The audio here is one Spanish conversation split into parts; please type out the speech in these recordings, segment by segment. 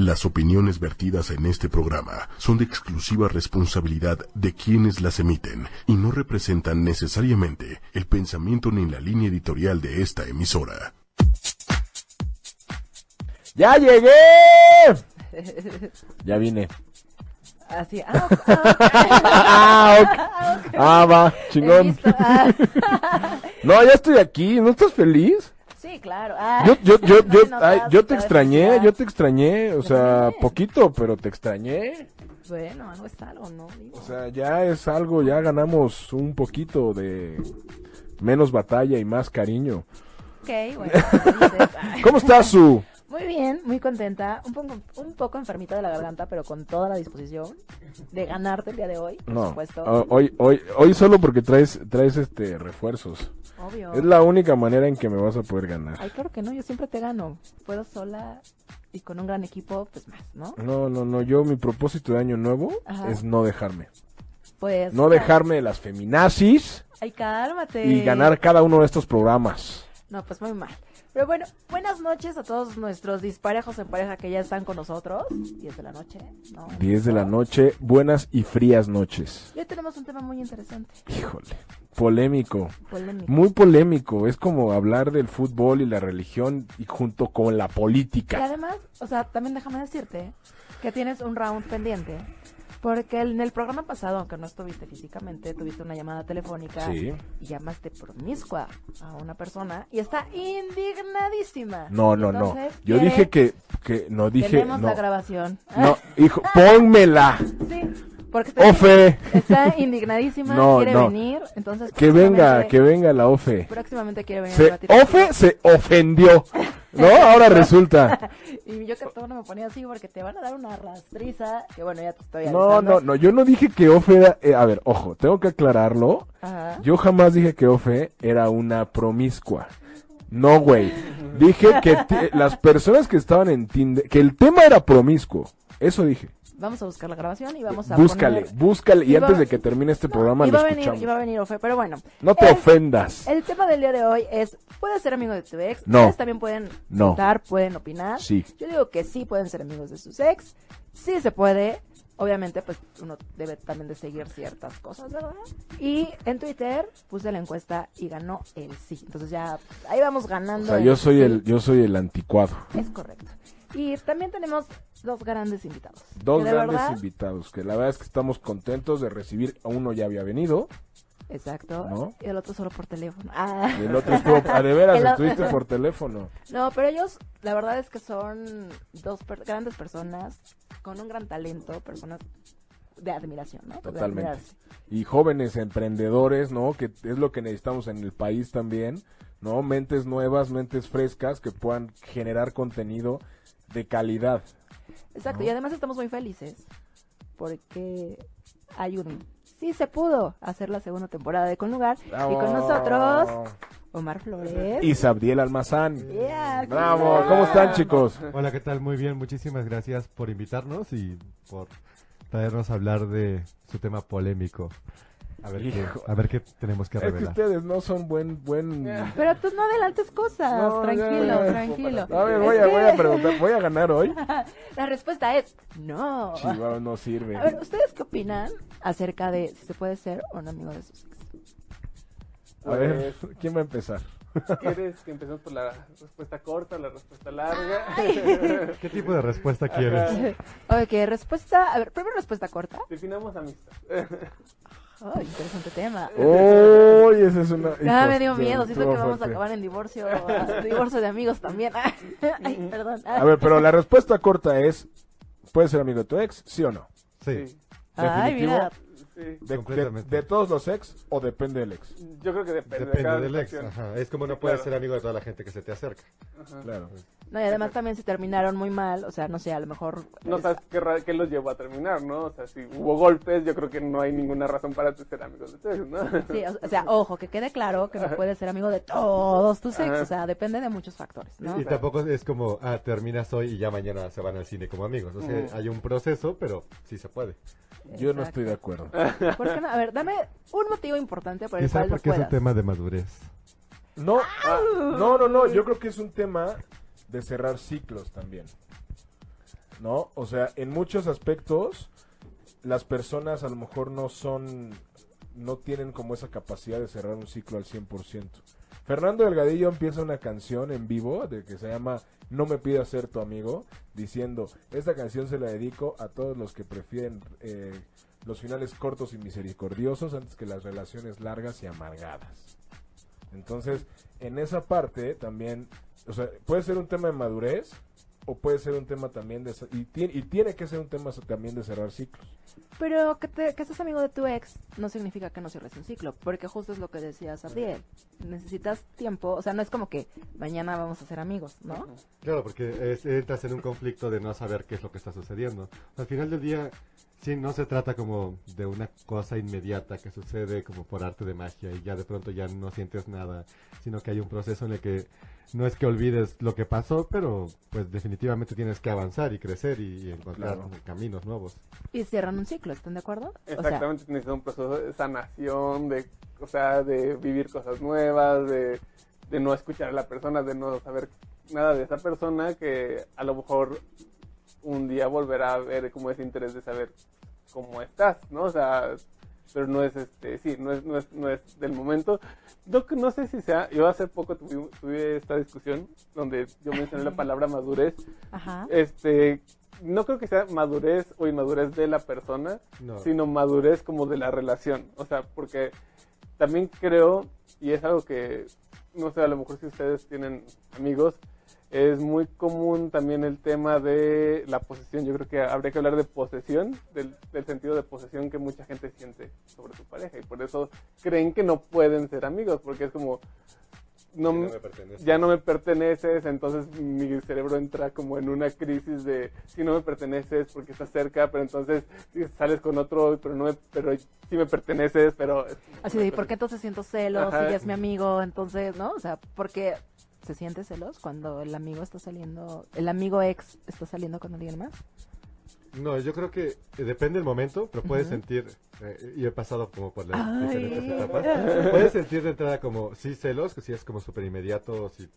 Las opiniones vertidas en este programa son de exclusiva responsabilidad de quienes las emiten y no representan necesariamente el pensamiento ni la línea editorial de esta emisora. ¡Ya llegué! Ya vine. Así, ah, ok, ah. Ah, ok. Ah, va, chingón. ah. No, ya estoy aquí. ¿No estás feliz? Sí, claro. ah. Yo, yo, yo, No yo, me ay, yo te extrañé, yo te extrañé. O sea, poquito, pero te extrañé. Bueno, algo es algo, ¿no? Digo. O sea, ya es algo, ya ganamos un poquito de menos batalla y más cariño. Ok, bueno. ah. ¿Cómo estás, Su? Muy bien, muy contenta. Un poco, un poco enfermita de la garganta, pero con toda la disposición de ganarte el día de hoy, por No, supuesto. ho- hoy, hoy, hoy solo porque traes, traes este refuerzos. Obvio. Es la única manera en que me vas a poder ganar. Ay, claro que no, yo siempre te gano. Puedo sola y con un gran equipo, pues más, ¿no? No, no, no, yo mi propósito de año nuevo Ajá. es no dejarme. Pues. No dejarme de las feminazis Ay, cálmate. y ganar cada uno de estos programas. No, pues muy mal. Pero bueno, buenas noches a todos nuestros disparejos en pareja que ya están con nosotros. 10 de la noche, ¿no? 10 de la noche, buenas y frías noches. Y hoy tenemos un tema muy interesante, Híjole, polémico. polémico. Muy polémico, es como hablar del fútbol y la religión y junto con la Y política. además, o sea, también déjame decirte que tienes un round pendiente. Porque en el programa pasado, aunque no estuviste físicamente, tuviste una llamada telefónica Sí. y llamaste promiscua a una persona y está indignadísima. No, no, no. Entonces, Yo quiere- dije que, que no dije, Tenemos no, la grabación. no, hijo, pónmela. Sí, porque está, Ofe, está indignadísima, No, quiere no. venir, entonces que venga, que venga la Ofe. próximamente quiere venir a Se, debatir Ofe se ofendió, ¿no? Ahora resulta. Y yo que todo no me ponía así porque te van a dar una rastriza, que bueno, ya te estoy No, avisando. no, no, yo no dije que Ofe era, eh, a ver, ojo, tengo que aclararlo. Ajá. Yo jamás dije que Ofe era una promiscua. No, güey. Dije que las personas que estaban en Tinder, que el tema era promiscuo. Eso dije. Vamos a buscar la grabación y vamos a Búscale, poner- búscale. Y antes de que termine este programa iba lo a venir, escuchamos. iba a venir Ofe, pero bueno. No te El- ofendas. El tema del día de hoy es, ¿puedes ser amigo de tu ex? No. Ustedes también pueden No. votar, pueden opinar. Sí. Yo digo que sí pueden ser amigos de sus ex. Sí se puede. Obviamente, pues uno debe también de seguir ciertas cosas, ¿verdad? Y en Twitter puse la encuesta y ganó el sí. Entonces ya ahí vamos O ganando. sea, yo soy sí. el, yo soy el anticuado. Es correcto. Y también tenemos dos grandes invitados. Dos grandes verdad- invitados, que la verdad es que estamos contentos de recibir. A uno ya había venido, Exacto. ¿No? Y el otro solo por teléfono. Ah. y el otro estuvo, a de veras, El estuviste por teléfono. No, pero ellos, la verdad es que son dos per- grandes personas con un gran talento, personas de admiración, ¿no? De Totalmente. Y jóvenes emprendedores, ¿no? Que es lo que necesitamos en el país también, ¿no? Mentes nuevas, mentes frescas que puedan generar contenido de calidad. Exacto, ¿No? y además estamos muy felices porque hay un... Sí se pudo hacer la segunda temporada de Con Lugar y con nosotros Omar Flores. Y Sabdiel Almazán. Yeah, Bravo, ¿cómo están chicos? Hola, ¿qué tal? Muy bien, muchísimas gracias por invitarnos y por traernos a hablar de su tema polémico. A ver, qué, Hijo. a ver qué tenemos que Es que revelar. ustedes no son buen, buen... Pero tú no adelantes cosas, No, tranquilo, ya, ya. tranquilo. A ver, voy a, voy a preguntar, ¿voy a ganar hoy? La respuesta es no. Chihuahua no sirve. A ver, ¿ustedes qué opinan acerca de si se puede ser no amigo de sus ex? A ver, ¿quién va a empezar? ¿Quieres que empecemos por la respuesta corta o la respuesta larga? ¿Qué tipo de respuesta quieres? Ok, respuesta, a ver, primero respuesta corta. Definamos amistad. Oh, interesante tema. Uy, esa es una... Ya hijo, me dio miedo, siento que vamos a acabar en divorcio, divorcio de amigos también. Ay, perdón. A ver, pero la respuesta corta es, ¿puedes ser amigo de tu ex? ¿Sí o no? Sí, Sí, Ay, definitivo. mira, sí. ¿De, de, de todos los ex o depende del ex? Yo creo que depende, de depende cada del ex. Ajá. Es como no Sí, puedes claro. ser amigo de toda la gente que se te acerca. Ajá. Claro. No, y además también si terminaron muy mal, o sea, no sé, a lo mejor... No sabes qué, ra- qué los llevó a terminar, ¿no? O sea, si hubo golpes, yo creo que no hay ninguna razón para tú ser amigos de ustedes, ¿no? Sí, o o sea, ojo, que quede claro que no puedes ser amigo de todos tus ex, o sea, depende de muchos factores, ¿no? Y tampoco es como, ah, terminas hoy y ya mañana se van al cine como amigos. O sea, Mm. hay un proceso, pero sí se puede. Yo no estoy de acuerdo. ¿Por qué no? A ver, dame un motivo importante por el Quizá cual no porque es un tema de madurez. No, ah, no, no, no, yo creo que es un tema de cerrar ciclos también. ¿no? O sea, en muchos aspectos las personas a lo mejor no son, no tienen como esa capacidad de cerrar un ciclo al 100%. Fernando Delgadillo empieza una canción en vivo de que se llama No me pidas ser tu amigo, diciendo, esta canción se la dedico a todos los que prefieren eh, los finales cortos y misericordiosos antes que las relaciones largas y amargadas. Entonces, en esa parte también, o sea, puede ser un tema de madurez o puede ser un tema también de... Y tiene, y tiene que ser un tema también de cerrar ciclos. Pero que, te, que seas amigo de tu ex no significa que no cierres un ciclo, porque justo es lo que decía Sabriel. Necesitas tiempo, o sea, no es como que mañana vamos a ser amigos, ¿no? Claro, porque es- entras en un conflicto de no saber qué es lo que está sucediendo. Al final del día, sí, no se trata como de una cosa inmediata que sucede como por arte de magia y ya de pronto ya no sientes nada, sino que hay un proceso en el que no es que olvides lo que pasó, pero pues definitivamente tienes que avanzar y crecer y, y encontrar Claro. caminos nuevos. Y cierran un ciclo, ¿están de acuerdo? O sea, Exactamente, necesitas un proceso de sanación, de, o sea, de vivir cosas nuevas, de, de no escuchar a la persona, de no saber nada de esa persona que a lo mejor un día volverá a ver como ese interés de saber cómo estás, ¿no? O sea, pero no es este, sí, no es, no es, no es del momento. No, no sé si sea, yo hace poco tuve, tuve esta discusión donde yo mencioné la palabra madurez Ajá. este no creo que sea madurez o inmadurez de la persona, No. sino madurez como de la relación. O sea, porque también creo, y es algo que, no sé, a lo mejor si ustedes tienen amigos, es muy común también el tema de la posesión. Yo creo que habría que hablar de posesión, del, del sentido de posesión que mucha gente siente sobre su pareja. Y por eso creen que no pueden ser amigos, porque es como, no, Sí, no me- ya no me perteneces, entonces mi cerebro entra como en una crisis de si no me perteneces porque estás cerca, pero entonces si sales con otro, pero no me, pero sí me perteneces, pero Así de, ¿por qué entonces siento celos? Ajá. Si ya es mi amigo, entonces, ¿no? O sea, porque se siente celos cuando el amigo está saliendo, el amigo ex está saliendo con alguien más. No, yo creo que eh, depende del momento, pero puedes Ujú. sentir, eh, y he pasado como por las diferentes etapas, puedes sentir de entrada como, sí, celos, que sí es como súper inmediato, si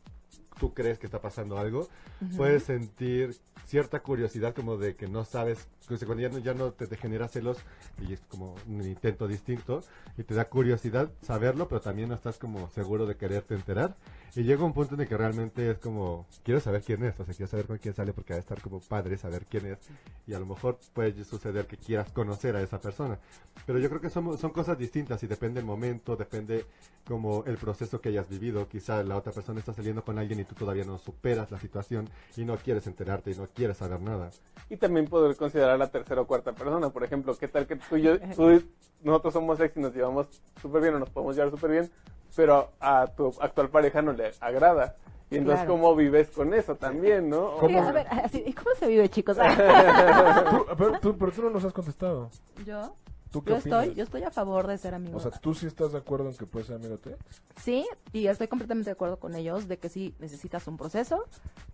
tú crees que está pasando algo, Ujú. puedes sentir cierta curiosidad como de que no sabes, que cuando ya no, ya no te, te genera celos y es como un intento distinto y te da curiosidad saberlo, pero también no estás como seguro de quererte enterar y llega un punto en el que realmente es como, quiero saber quién es, o sea, quiero saber con quién sale porque va a estar como padre saber quién es y a lo mejor puede suceder que quieras conocer a esa persona. Pero yo creo que son, son cosas distintas y depende el momento, depende como el proceso que hayas vivido. Quizá la otra persona está saliendo con alguien y tú todavía no superas la situación y no quieres enterarte y no quieres saber nada. y también poder considerar la tercera o cuarta persona, por ejemplo, qué tal que tú y yo, tú y- nosotros somos ex y nos llevamos súper bien o nos podemos llevar súper bien, pero a tu actual pareja no le agrada. Y entonces, Claro. ¿cómo vives con eso también, no? Sí, a ver, así, ¿y cómo se vive, chicos? Tú- pero, tú, pero tú no nos has contestado. yo, ¿Tú qué yo opinas? estoy, yo estoy a favor de ser amigo. O sea, ¿tú sí estás de acuerdo en que puedes ser amigo de tu ex? Sí, y estoy completamente de acuerdo con ellos de que sí necesitas un proceso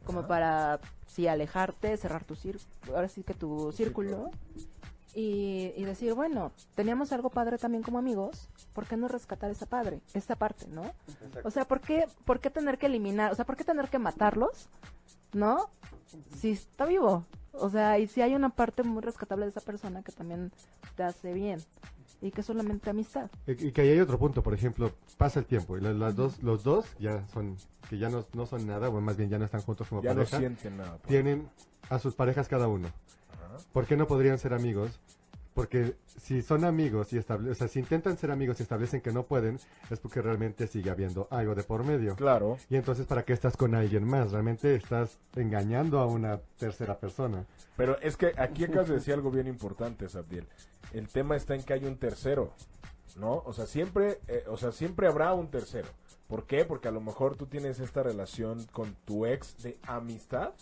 como Ajá. para sí alejarte, cerrar tu círculo, ahora sí que tu círculo y, y decir, bueno, teníamos algo padre también como amigos, ¿por qué no rescatar esa padre, esa parte, no? O sea, ¿por qué, ¿por qué tener que eliminar, o sea, por qué tener que matarlos, no? Si está vivo, o sea, y si hay una parte muy rescatable de esa persona que también te hace bien y que es solamente amistad. Y, y que ahí hay otro punto, por ejemplo, pasa el tiempo y la- las dos, los dos ya son, que ya no, no son nada, o más bien ya no están juntos como Ya no pareja, sienten nada. por- tienen a sus parejas cada uno. Ajá. ¿Por qué no podrían ser amigos? Porque si son amigos y estable, o sea, si intentan ser amigos y establecen que no pueden, es porque realmente sigue habiendo algo de por medio. Claro. Y entonces, ¿para qué estás con alguien más? Realmente estás engañando a una tercera persona. Pero es que aquí acabas de decir algo bien importante, Sabdiel. El tema está en que hay un tercero, ¿no? O sea, siempre, eh, o sea, siempre habrá un tercero. ¿Por qué? Porque a lo mejor tú tienes esta relación con tu ex de amistad,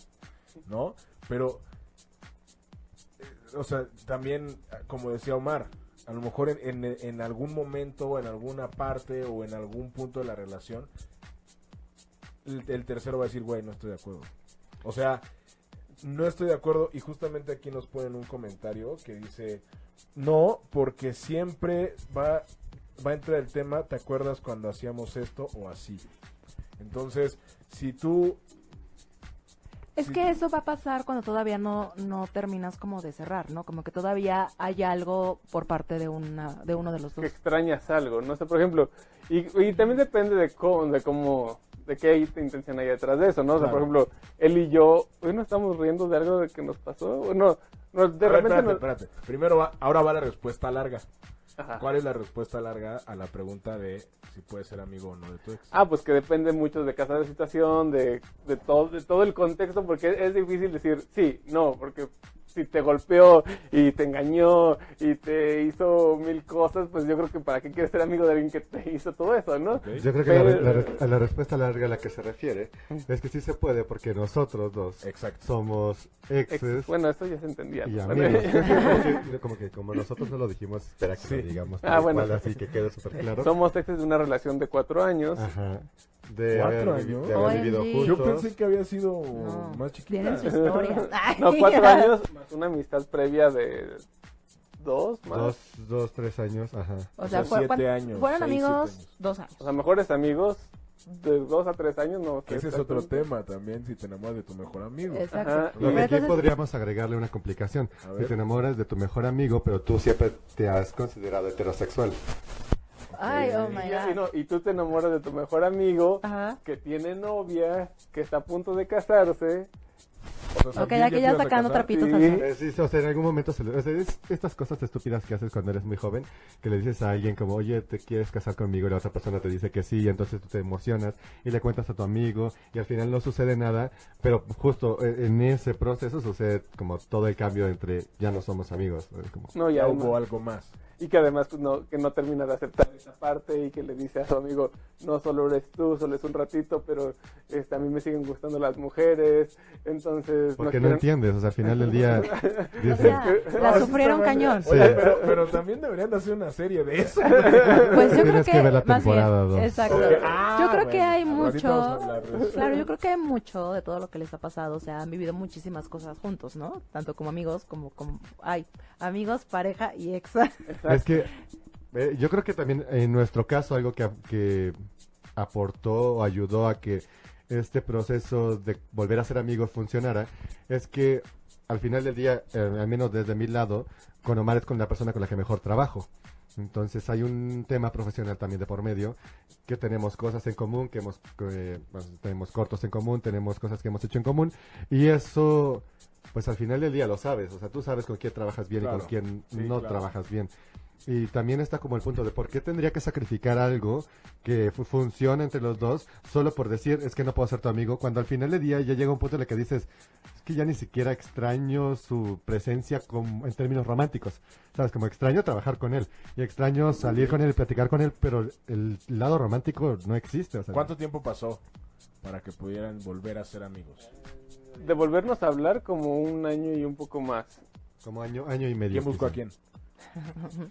¿no? Pero, o sea, también, como decía Omar, a lo mejor en, en, algún momento, en alguna parte, o en algún punto de la relación, el, el tercero va a decir, güey, no estoy de acuerdo. O sea, no estoy de acuerdo y justamente aquí nos ponen un comentario que dice, no, porque siempre va, va a entrar el tema, ¿te acuerdas cuando hacíamos esto o así? Entonces, si tú... Es que eso va a pasar cuando todavía no, no terminas como de cerrar, ¿no? Como que todavía hay algo por parte de una de uno de los dos. que extrañas algo, no sé, por ejemplo, y, y también depende de cómo, de cómo, de qué intención hay detrás de eso, ¿no? O sea, por ejemplo, él y yo, hoy no estamos riendo de algo de que nos pasó, o no, no, de A ver, repente espérate, nos- espérate. Primero va, ahora va la respuesta larga. Ajá. ¿Cuál es la respuesta larga a la pregunta de si puedes ser amigo o no de tu ex? Ah, pues que depende mucho de cada situación, de, de, todo, de todo el contexto, porque es, difícil decir sí, no, porque si te golpeó y te engañó y te hizo mil cosas, pues yo creo que para qué quieres ser amigo de alguien que te hizo todo eso, ¿no? Yo creo que la, Pero- la a la respuesta larga a la que se refiere es que sí se puede porque nosotros dos Exacto. somos Ex- exes bueno, eso ya se entendía. y amigos. Como que como nosotros no lo dijimos, espera que Sí. lo digamos Ah, bueno. cual, así que quede súper claro. Somos exes de una relación de cuatro años. Ajá. De ¿Cuatro haber, años? de haber OMG. vivido Yo Yo juntos. pensé que había sido No, más chiquita. Tienen su historia. Ay. No, cuatro años más una amistad previa de dos más. Dos, dos, tres años, ajá. O O sea, sea, fue- siete cuan- años, fueron seis, amigos años. dos años. O sea, mejores amigos de dos a tres años, no. Ese es otro tema también, si te enamoras de tu mejor amigo. Exacto. Lo que aquí entonces- podríamos agregarle una complicación. A Si te enamoras de tu mejor amigo, pero tú siempre te has considerado heterosexual. Ay, oh Y, my y no, god. y tú te enamoras de tu mejor amigo Ajá. que tiene novia, que está a punto de casarse. O sea, Ok, ya sacando trapitos Sí. Eh, sí, o sea, en algún momento, se le- o sea, es estas cosas estúpidas que haces cuando eres muy joven, que le dices a alguien como, oye, ¿te quieres casar conmigo? Y la otra persona te dice que sí, y entonces tú te emocionas y le cuentas a tu amigo y al final no sucede nada, pero justo eh, en ese proceso sucede como todo el cambio entre ya no somos amigos. como- No, Ya ya hubo no. algo más. Y que además pues, no, que no termina de aceptar esa parte y que le dice a su amigo, no solo eres tú, solo es un ratito, pero este, a mí me siguen gustando las mujeres, entonces... Porque no quieren- entiendes, o sea, al final del día O dices, sea, No, la sufrieron cañón. Sí. Oye, pero, pero también deberían de hacer una serie de eso. Pues yo creo que, que ver la más bien, temporada dos. exacto. Ok, ah, yo creo que hay mucho, claro, yo creo que hay mucho de todo lo que les ha pasado, o sea, han vivido muchísimas cosas juntos, ¿no? Tanto como amigos como como ay, amigos, pareja y ex. Es que eh, yo creo que también en nuestro caso algo que, que aportó o ayudó a que este proceso de volver a ser amigos funcionara es que al final del día, eh, al menos desde mi lado, con Omar es con la persona con la que mejor trabajo. Entonces hay un tema profesional también de por medio, que tenemos cosas en común, que hemos, eh, pues, tenemos cortos en común, tenemos cosas que hemos hecho en común, y eso, pues al final del día lo sabes, o sea, tú sabes con quién trabajas bien y con quién Sí, no claro. trabajas bien. Y también está como el punto de por qué tendría que sacrificar algo que fu- funciona entre los dos solo por decir es que no puedo ser tu amigo, cuando al final del día ya llega un punto en el que dices es que ya ni siquiera extraño su presencia como en términos románticos. Sabes, como extraño trabajar con él y extraño salir con él y platicar con él, pero el lado romántico no existe. O sea, ¿Cuánto tiempo pasó para que pudieran volver a ser amigos? De volvernos a hablar como un año y un poco más. Como año, año y medio. ¿Quién buscó a quizá. quién?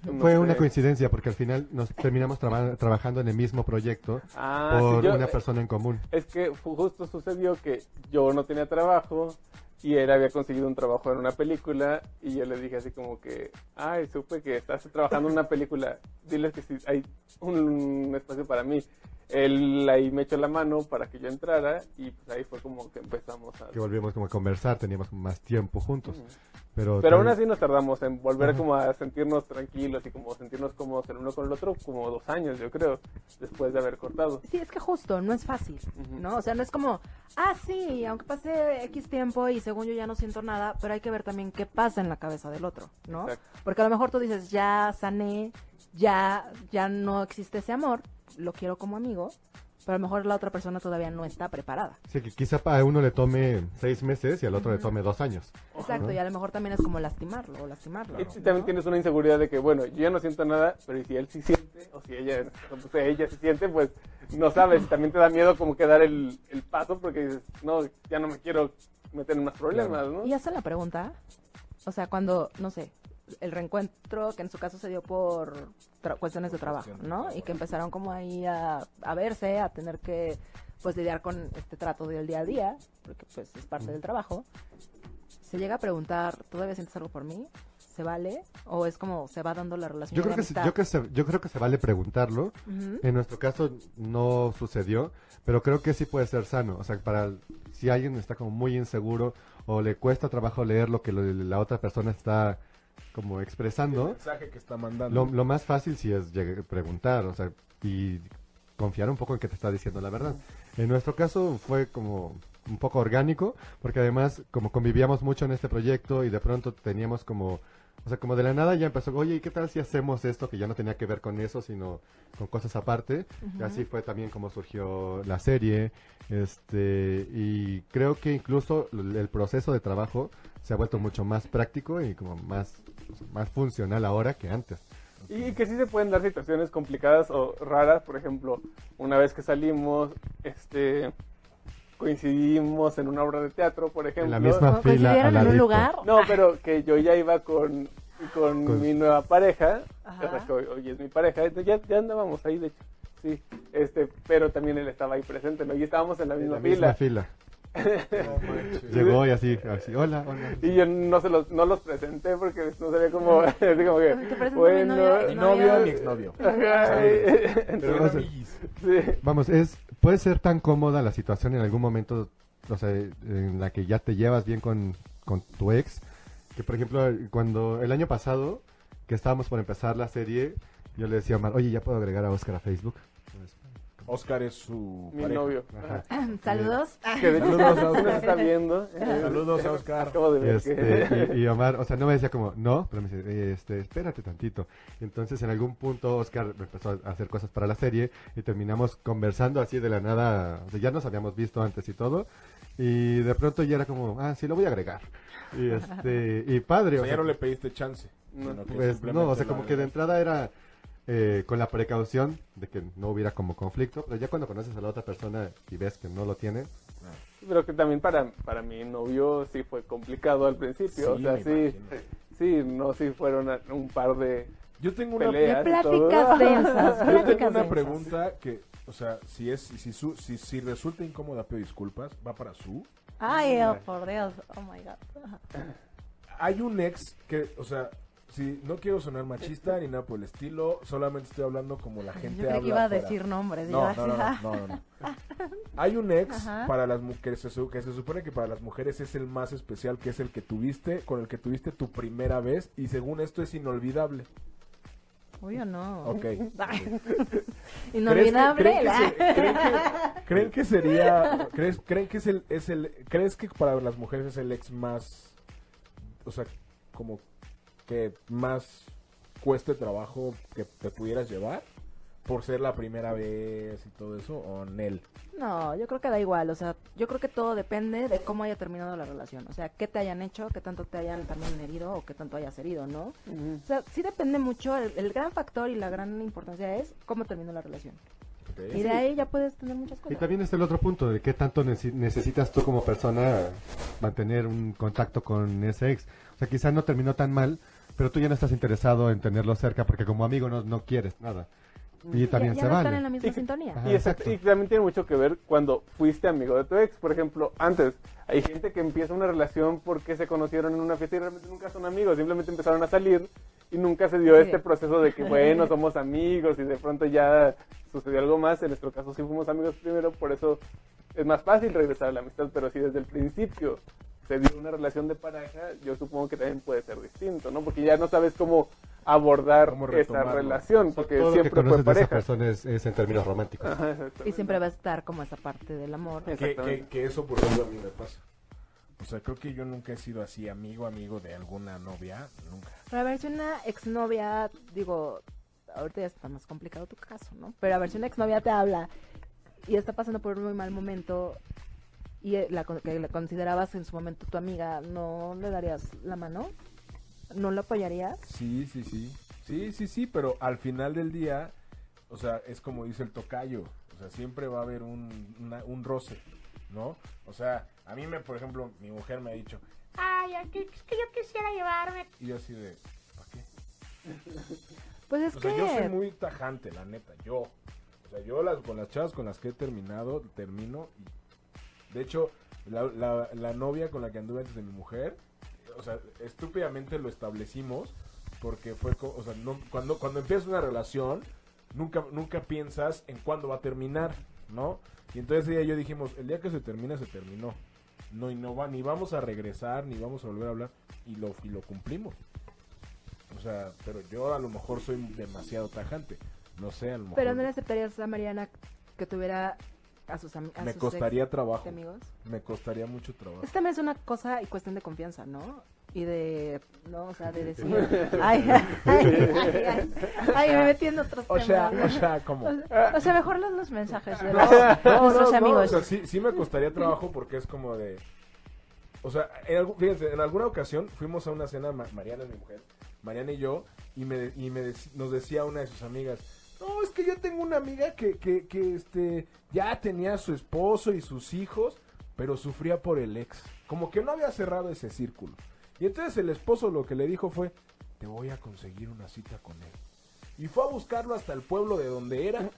No Fue sé. una coincidencia porque al final nos terminamos traba- trabajando en el mismo proyecto Ah, por sí, yo- una persona en común. Es que justo sucedió que yo no tenía trabajo y él había conseguido un trabajo en una película y yo le dije así como que, ay, supe que estás trabajando en una película, diles que si hay un espacio para mí. Él ahí me echó la mano para que yo entrara y pues ahí fue como que empezamos a... Que volvimos como a conversar, teníamos más tiempo juntos. Pero, Pero aún así nos tardamos en volver como a sentirnos tranquilos y como sentirnos cómodos el uno con el otro como dos años, yo creo, después de haber cortado. Sí, es que justo, no es fácil. ¿no? O sea, no es como, ah, sí, aunque pase X tiempo y según yo ya no siento nada, pero hay que ver también qué pasa en la cabeza del otro, ¿no? Exacto. Porque a lo mejor tú dices, ya sané, ya, ya no existe ese amor, lo quiero como amigo, pero a lo mejor la otra persona todavía no está preparada. Sí, que quizá a uno le tome seis meses y al otro le tome dos años. Exacto, y a lo mejor también es como lastimarlo o lastimarlo. Y ¿no? también tienes una inseguridad de que, bueno, yo ya no siento nada, pero ¿y si él sí siente, o si ella, pues, ella sí siente, pues no sabes, también te da miedo como que dar el, el paso porque dices, no, ya no me quiero meter en más problemas, ¿no? Y hacen la pregunta, o sea, cuando, no sé, el reencuentro que en su caso se dio por cuestiones de trabajo, cuestión ¿no? Y que empezaron como ahí a, a verse, a tener que, pues, lidiar con este trato del día a día, porque pues es parte del trabajo. Se llega a preguntar, ¿todavía sientes algo por mí? ¿Se vale? ¿O es como se va dando la relación Yo creo, que se, yo, que se, yo creo que se vale preguntarlo. Ujú. En nuestro caso no sucedió, pero creo que sí puede ser sano. O sea, para si alguien está como muy inseguro o le cuesta trabajo leer lo que lo- la otra persona está como El expresando, mensaje que está mandando. lo, lo más fácil sí es llegar- preguntar, o sea, y confiar un poco en que te está diciendo la verdad. En nuestro caso fue como un poco orgánico, porque además como convivíamos mucho en este proyecto y de pronto teníamos como, o sea, como de la nada ya empezó, oye, ¿y qué tal si hacemos esto que ya no tenía que ver con eso, sino con cosas aparte? Y así fue también como surgió la serie, este, y creo que incluso el proceso de trabajo se ha vuelto mucho más práctico y como más, más funcional ahora que antes. Y que sí se pueden dar situaciones complicadas o raras, por ejemplo, una vez que salimos, este, coincidimos en una obra de teatro, por ejemplo. En la misma ¿O fila en un lugar? No, pero que yo ya iba con, con, Con- mi nueva pareja, o sea, que hoy, hoy es mi pareja, entonces ya, ya andábamos ahí, de hecho, sí, este, pero también él estaba ahí presente, ¿no? Y estábamos en la En misma la fila. misma fila. No. Llegó y así, así, hola, hola. Y yo no se los, no los presenté porque no sabía cómo, así como que, Te mi bueno, novio, Mi No, novio, yo- mi exnovio. Pero, sí. Vamos, es puede ser tan cómoda la situación en algún momento, o sea, en la que ya te llevas bien con, con tu ex, que por ejemplo, cuando el año pasado, que estábamos por empezar la serie, yo le decía a Omar, oye, ¿ya puedo agregar a Oscar a Facebook? Oscar es su mi pareja. novio. Ajá. Saludos. Que de hecho Saludos, no Oscar. se está viendo. Saludos a Oscar. Acabo de ver Este, que... y, y Omar, o sea, no me decía como, no, pero me dice, "Eh, este, espérate tantito. Entonces, en algún punto, Oscar empezó a hacer cosas para la serie y terminamos conversando así de la nada. O sea, ya nos habíamos visto antes y todo. Y de pronto ya era como, ah, sí, lo voy a agregar. Y, este, y padre, O o sea, sea, ya no le pediste chance. No, pues, no, o sea, como que de entrada era eh, con la precaución de que no hubiera como conflicto, pero ya cuando conoces a la otra persona y ves que no lo tiene, Pero que también para, para mi novio sí fue complicado al principio. o Sí, sea, me sí, imagino. sí, no, sí fueron a- un par de Yo tengo una, peleas. De pláticas densas. yo tengo una densas. pregunta que, o sea, si es, si, su, si, si resulta incómoda, pido disculpas, va para su. Ay, oh, por Dios. Oh my God. Hay un ex que, o sea, si no quiero sonar machista ni nada por el estilo, solamente estoy hablando como la gente Yo habla que iba a decir nombres. No, no, no, no, no, no. Hay un ex Ajá. para las mujeres que se, supone que para las mujeres es el más especial, que es el que tuviste, con el que tuviste tu primera vez y según esto es inolvidable. Uy, o no. Ok. Ay. ¿Crees que- Inolvidable. ¿Creen que, se- creen que- creen que sería, crees, creen que es el, es el, crees que para las mujeres es el ex más, o sea, como que más cueste trabajo que te pudieras llevar por ser la primera vez y todo eso o en él? No, yo creo que da igual, o sea, yo creo que todo depende de cómo haya terminado la relación, o sea, qué te hayan hecho, qué tanto te hayan también herido o qué tanto hayas herido, ¿no? O sea, sí depende mucho, el, el gran factor y la gran importancia es cómo terminó la relación. Y de ahí ya puedes tener muchas Y cosas. también está el otro punto de qué tanto necesitas tú como persona mantener un contacto con ese ex. O sea, quizá no terminó tan mal, pero tú ya no estás interesado en tenerlo cerca porque como amigo no, no quieres nada. Y Ya- también ya se no vale. están en la misma Y- sintonía. Ajá. Y, exacto, exacto. y también tiene mucho que ver cuando fuiste amigo de tu ex. Por ejemplo, antes hay gente que empieza una relación porque se conocieron en una fiesta y realmente nunca son amigos, simplemente empezaron a salir y nunca se dio Sí. este proceso de que, bueno, somos amigos y de pronto ya sucedió algo más. En nuestro caso sí fuimos amigos primero, por eso es más fácil regresar a la amistad, pero si desde el principio se dio una relación de pareja, yo supongo que también puede ser distinto, ¿no? Porque ya no sabes cómo abordar Cómo esa relación, porque Todo lo que siempre fue conoces de esa pareja. persona es, es en términos románticos. Ajá. Y siempre va a estar como esa parte del amor. Que, que, que eso por ejemplo a mí me pasa. O sea, creo que yo nunca he sido así amigo, amigo de alguna novia, nunca. Pero a ver, si una exnovia, digo, ahorita ya está más complicado tu caso, ¿no? Pero a ver, si una exnovia te habla y está pasando por un muy mal momento y eh, la, que la considerabas en su momento tu amiga, ¿no le darías la mano? ¿No la apoyarías? Sí, sí, sí. Sí, sí, sí, pero al final del día, o sea, es como dice el tocayo. O sea, siempre va a haber un, una- un roce, ¿no? O sea, a mí me, por ejemplo, mi mujer me ha dicho, Ay, es que yo quisiera llevarme. y yo así de, ¿para qué? Pues es O que... sea, yo soy muy tajante, la neta, yo. O sea, yo las, con las chavas con las que he terminado, termino. Y, de hecho, la, la, la novia con la que anduve antes de mi mujer, o sea, estúpidamente lo establecimos porque fue, o sea, no, cuando, cuando empiezas una relación, nunca, nunca piensas en cuándo va a terminar, ¿no? Y entonces ella y yo dijimos, el día que se termina, se terminó. No, y no va, ni vamos a regresar, ni vamos a volver a hablar, y lo, y lo cumplimos. O sea, pero yo a lo mejor soy demasiado tajante. No sé, a lo mejor. Pero no le aceptarías a Mariana que tuviera a sus, a me sus costaría ex trabajo. amigos. Me costaría mucho trabajo. Es también es una cosa y cuestión de confianza, ¿no? Y de, no, o sea, de decir, ay, ay, ay, ay, ay, me metí en otros O sea, o sea, como. O sea, mejor los, los mensajes de No, los- no, nuestros no, no, amigos. o sea, sí, sí me costaría trabajo porque es como de... O sea, en, algún- fíjense, en alguna ocasión fuimos a una cena, Ma- Mariana es mi mujer, Mariana y yo, y, me, y me nos decía una de sus amigas, no, es que yo tengo una amiga que, que, que este, ya tenía su esposo y sus hijos, pero sufría por el ex. Como que no había cerrado ese círculo. Y entonces el esposo lo que le dijo fue, te voy a conseguir una cita con él. Y fue a buscarlo hasta el pueblo de donde era.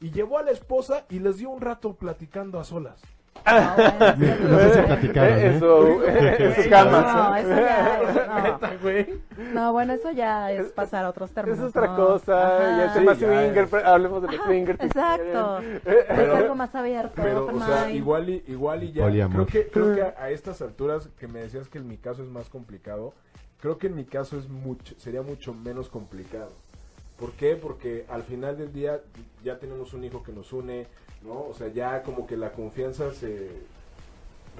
Y llevó a la esposa y les dio un rato platicando a solas. Ah, bueno, No, no sé si platicaron, Eh, ¿eh? Eso, en su cama. No, eso ya es, no. No, bueno, eso ya es pasar a otros términos. Es otra ¿no? cosa. Ajá. Ya Sí, swinger, hablemos de los swinger. Exacto. Pero- es algo más abierto. Pero, o sea, igual y, igual y ya. Creo que, creo que a, a estas alturas que me decías que en mi caso es más complicado, creo que en mi caso es mucho, sería mucho menos complicado. ¿Por qué? Porque al final del día ya tenemos un hijo que nos une, ¿no? O sea, ya como que la confianza se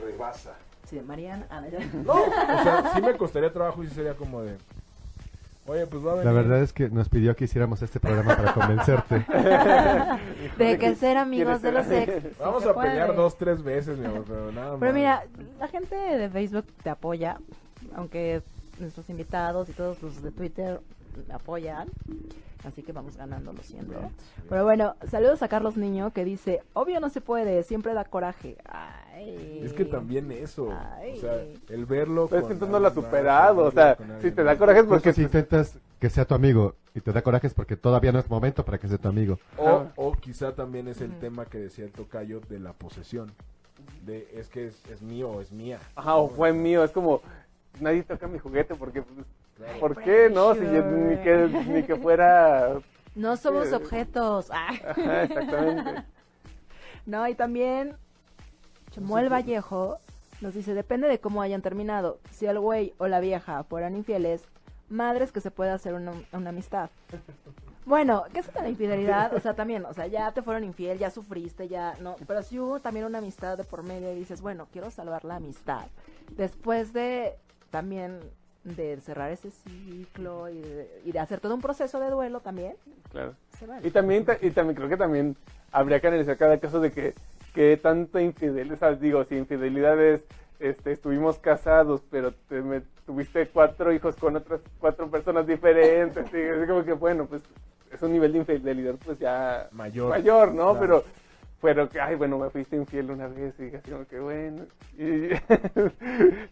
rebasa. Sí, Mariana. ah, no, o sea, sí me costaría trabajo y sí sería como de. Oye, pues va a venir. La verdad es que nos pidió que hiciéramos este programa para convencerte. De que ser amigos de los ex. Vamos a pelear puede. dos, tres veces, mi amor, pero nada más. Pero mira, la gente de Facebook te apoya, aunque nuestros invitados y todos los de Twitter me apoyan. Así que vamos ganando, lo siento. Bien, Pero bueno, saludos a Carlos Niño que dice, obvio no se puede, siempre da coraje. Ay. Es que también eso, Ay. o sea, el verlo. Pero es que entonces no lo has superado. O sea, si te da coraje es Porque si intentas que sea tu amigo y te da coraje es porque todavía no es momento para que sea tu amigo. O, o quizá también es el tema que decía el tocayo de la posesión. De es que es, es mío o es mía. Ajá, o fue mío, es como nadie toca mi juguete porque pues, ¿por qué no? Si yo- ni que ni que fuera No somos objetos. Ah. Ajá, exactamente. No, y también Chemuel Vallejo nos dice, depende de cómo hayan terminado. Si el güey o la vieja fueran infieles, madres que se puede hacer una, una amistad. Bueno, ¿qué es la infidelidad? O sea, también, o sea, ya te fueron infiel, ya sufriste, ya, no, pero si hubo también una amistad de por medio y dices, bueno, quiero salvar la amistad. Después de también de cerrar ese ciclo y de, y de hacer todo un proceso de duelo también, Claro. se vale. Y también, ta- y también creo que también habría que analizar cada caso de que, que tanta infidelidad, digo, si infidelidad es, este, estuvimos casados, pero te, me- tuviste cuatro hijos con otras cuatro personas diferentes, y es como que, bueno, pues es un nivel de infidelidad, pues ya Mayor. mayor, ¿no? Claro. Pero, pero que, ay, bueno, me fuiste infiel una vez y así como que, bueno, y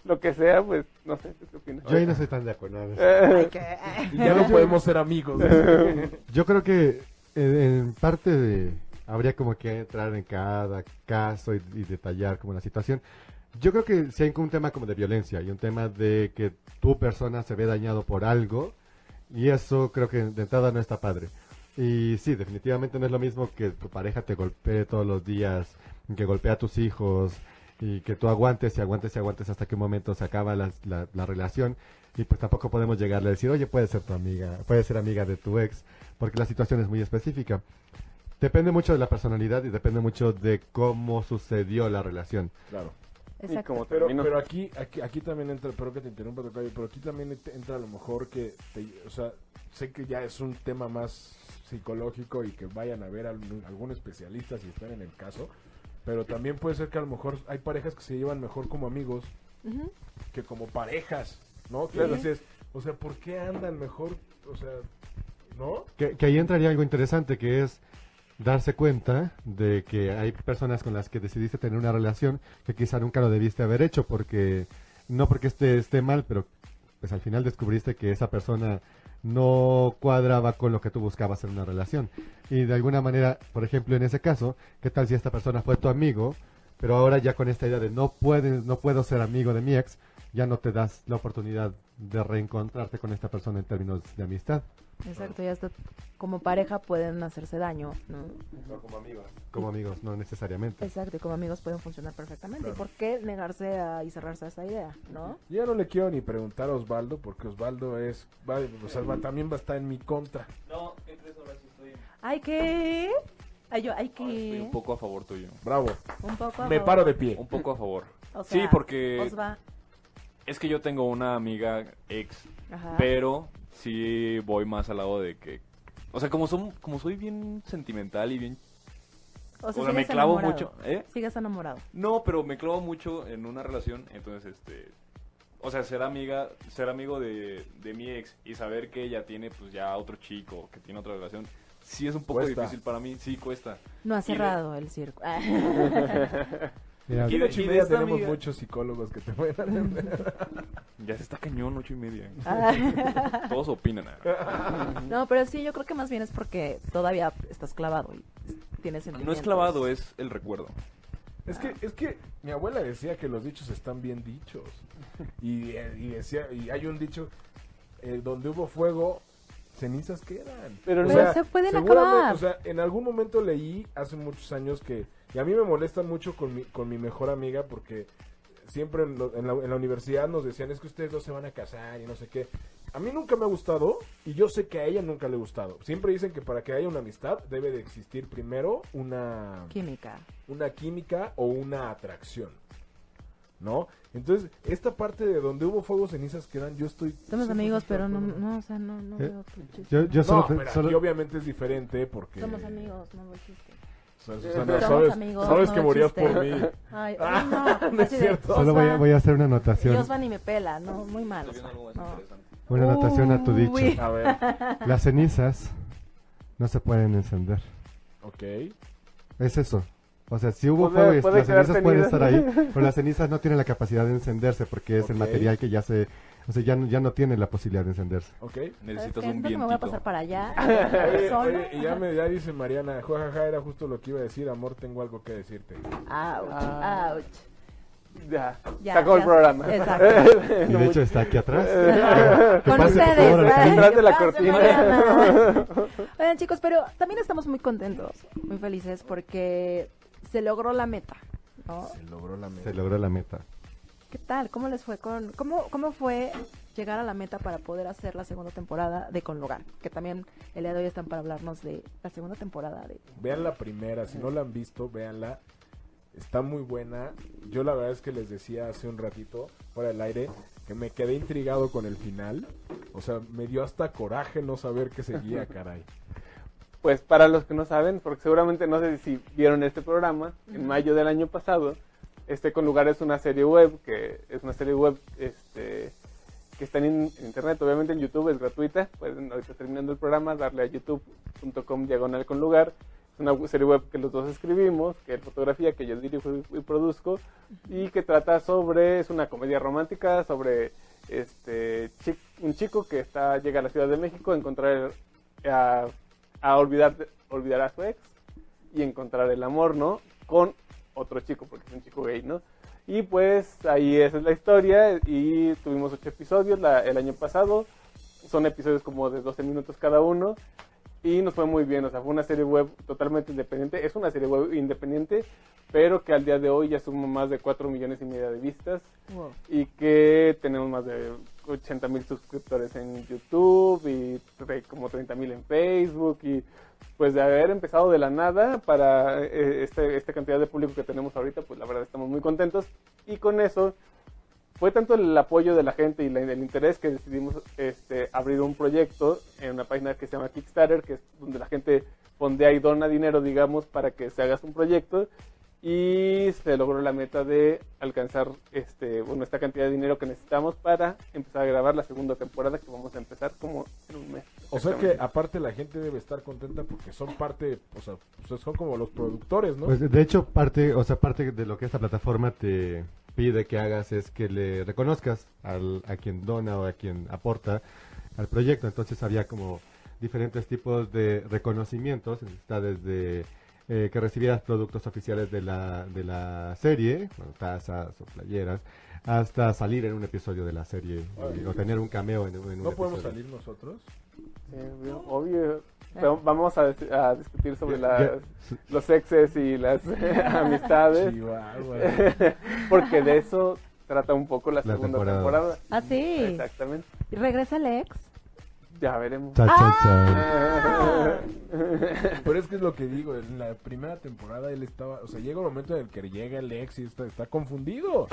lo que sea, pues, no sé, ¿tú ¿qué opinas? Yo ahí no estoy tan de acuerdo. ya no podemos ser amigos. Yo creo que en, en parte de habría como que entrar en cada caso y, y detallar como la situación. Yo creo que si hay un tema como de violencia y un tema de que tu persona se ve dañado por algo y eso creo que de entrada no está padre. Y sí, definitivamente no es lo mismo que tu pareja te golpee todos los días, que golpea a tus hijos y que tú aguantes y aguantes y aguantes hasta que un momento se acaba la, la- la relación y pues tampoco podemos llegarle a decir, oye, puede ser tu amiga, puede ser amiga de tu ex, porque la situación es muy específica. Depende mucho de la personalidad y depende mucho de cómo sucedió la relación. Claro. Y Exacto. como Pero, pero aquí, aquí, aquí también entra, perdón que te interrumpa, Tocayo, pero aquí también ent- entra a lo mejor que, te- o sea, sé que ya es un tema más psicológico y que vayan a ver a algún, algún especialista si están en el caso, pero también puede ser que a lo mejor hay parejas que se llevan mejor como amigos que como parejas, ¿no? Claro. dices, o sea, ¿por qué andan mejor? O sea, ¿no? Que, que ahí entraría algo interesante que es darse cuenta de que hay personas con las que decidiste tener una relación que quizá nunca lo debiste haber hecho porque no porque esté, esté mal, pero pues al final descubriste que esa persona no cuadraba con lo que tú buscabas en una relación. Y de alguna manera, por ejemplo, en ese caso, ¿qué tal si esta persona fue tu amigo, pero ahora ya con esta idea de no puedes, no puedo ser amigo de mi ex, ya no te das la oportunidad de reencontrarte con esta persona en términos de amistad, Exacto, ya hasta como pareja pueden hacerse daño, ¿no? No como amigos. como amigos, no necesariamente. Exacto, y como amigos pueden funcionar perfectamente. ¿Y por qué negarse a, y cerrarse a esa idea, no? Yo ya no le quiero ni preguntar a Osvaldo porque Osvaldo es, va, o sea, va- también va a estar en mi contra. No, ¿qué crees ahora sí estoy? Hay que... Ay, yo, hay ahora estoy que... un poco a favor tuyo. Bravo. un poco a Me favor. paro de pie. Un poco a favor. O sí, porque Osva, es que yo tengo una amiga ex, ajá. pero sí voy más al lado de que... O sea, como, son, como soy bien sentimental y bien... o sea, o sea, me clavo enamorado. mucho, ¿eh? Sigues enamorado. No, pero me clavo mucho en una relación, entonces, este... O sea, ser amiga, ser amigo de, de mi ex y saber que ella tiene, pues, ya otro chico, que tiene otra relación, sí es un poco Cuesta. difícil para mí, sí cuesta. No ha de- cerrado el circo. Mira, Aquí de- ocho y media tenemos amiga- muchos psicólogos que te pueden atender. Ya se está cañón, ocho y media. Ah. Todos opinan. no, pero sí, yo creo que más bien es porque todavía estás clavado y tienes No es clavado, es el recuerdo. Es que, es que mi abuela decía que los dichos están bien dichos. Y, eh, y decía, y hay un dicho, eh, donde hubo fuego, cenizas quedan. Pero O Pero se pueden acabar. O sea, en algún momento leí hace muchos años que, y a mí me molesta mucho con mi, con mi mejor amiga porque siempre en, lo- en la, en la universidad nos decían, es que ustedes dos se van a casar y no sé qué. A mí nunca me ha gustado y yo sé que a ella nunca le ha gustado. Siempre dicen que para que haya una amistad debe de existir primero una Química. una química o una atracción. ¿No? Entonces, esta parte de donde hubo fuego cenizas quedan, yo estoy... Somos 100% amigos, pero no, no, o sea, no, no Eh, veo chiste. yo, yo No, solo, pero solo- aquí obviamente es diferente porque... Somos amigos, no veo chiste. Susana, sabes, amigos, sabes no que morías chiste. por mí. Ay, Ah, ay, no, no es cierto. solo voy a, voy a hacer una Y anotación, Osva ni me pela, no, muy mal. Una anotación a tu Uy. dicho. A ver, Las cenizas no se pueden encender. ok. Es eso. O sea, si hubo fuego y las cenizas pueden cenizas. estar ahí, pero las cenizas no tienen la capacidad de encenderse porque es el Ok. material que ya se, o sea, ya no, ya no tiene la posibilidad de encenderse. Ok. ¿Sabes Necesitas un que me voy a vientito. pasar para allá. Oye, oye, y ya me ya dice Mariana, jajaja, era justo lo que iba a decir, amor, tengo algo que decirte. Ouch, Ah. ouch. Ya, Ya, se acabó el programa. exacto. Y de hecho está aquí atrás. Que Con pase, por ustedes. favor, aquí. Detrás de la cortina. Oigan, chicos, pero también estamos muy contentos, muy felices porque se logró la meta, ¿no? Se logró la meta. Se logró la meta. ¿Qué tal? ¿Cómo les fue con cómo cómo fue llegar a la meta para poder hacer la segunda temporada de Con Lugar? Que también el día de hoy están para hablarnos de la segunda temporada de Vean la primera, si no la han visto, véanla. Está muy buena. Yo la verdad es que les decía hace un ratito, fuera del aire, que me quedé intrigado con el final. O sea, me dio hasta coraje no saber qué seguía, caray. Pues para los que no saben, porque seguramente no sé si vieron este programa, en mayo del año pasado, este con lugar es una serie web, que es una serie web este, que está en, internet, obviamente en YouTube es gratuita, pueden ahorita terminando el programa darle a youtube.com diagonal con lugar, es una serie web que los dos escribimos, que es fotografía, que yo dirijo y, produzco, y que trata sobre, es una comedia romántica sobre este chi- un chico que está llega a la Ciudad de México a encontrar a, a olvidar olvidar a su ex y encontrar el amor, ¿no? Con otro chico, porque es un chico gay, ¿no? Y pues ahí esa es la historia y tuvimos ocho episodios la- el año pasado, son episodios como de 12 minutos cada uno y nos fue muy bien, o sea, fue una serie web totalmente independiente, es una serie web independiente, pero que al día de hoy ya suma más de 4 millones y media de vistas Wow. y que tenemos más de 80 mil suscriptores en YouTube y como 30 mil en Facebook y pues de haber empezado de la nada para eh, este, esta cantidad de público que tenemos ahorita, pues la verdad estamos muy contentos. Y con eso fue tanto el apoyo de la gente y la- el interés que decidimos este, abrir un proyecto en una página que se llama Kickstarter, que es donde la gente fondea y dona dinero, digamos, para que se haga un proyecto y se logró la meta de alcanzar este bueno esta cantidad de dinero que necesitamos para empezar a grabar la segunda temporada que vamos a empezar como en un mes. O sea que aparte la gente debe estar contenta porque son parte, o sea, pues son como los productores, ¿no? Pues de hecho parte, o sea, parte de lo que esta plataforma te pide que hagas es que le reconozcas al, a quien dona o a quien aporta al proyecto. Entonces había como diferentes tipos de reconocimientos, está desde eh, que recibieras productos oficiales de la, de la serie, bueno, tazas o playeras, hasta salir en un episodio de la serie y- o tener un cameo en, en un ¿No podemos episodio. salir nosotros? Sí, obvio. Pero Vamos a, dis- a discutir sobre las, los exes y las amistades, Chihuahua. porque de eso trata un poco la La segunda temporada. temporada. Ah, sí. Exactamente. ¿Y regresa el ex? Ya veremos. Cha, cha, Ah. cha. Pero es que es lo que digo, en la primera temporada él estaba, o sea, llega un momento en el que llega el ex y está, está confundido.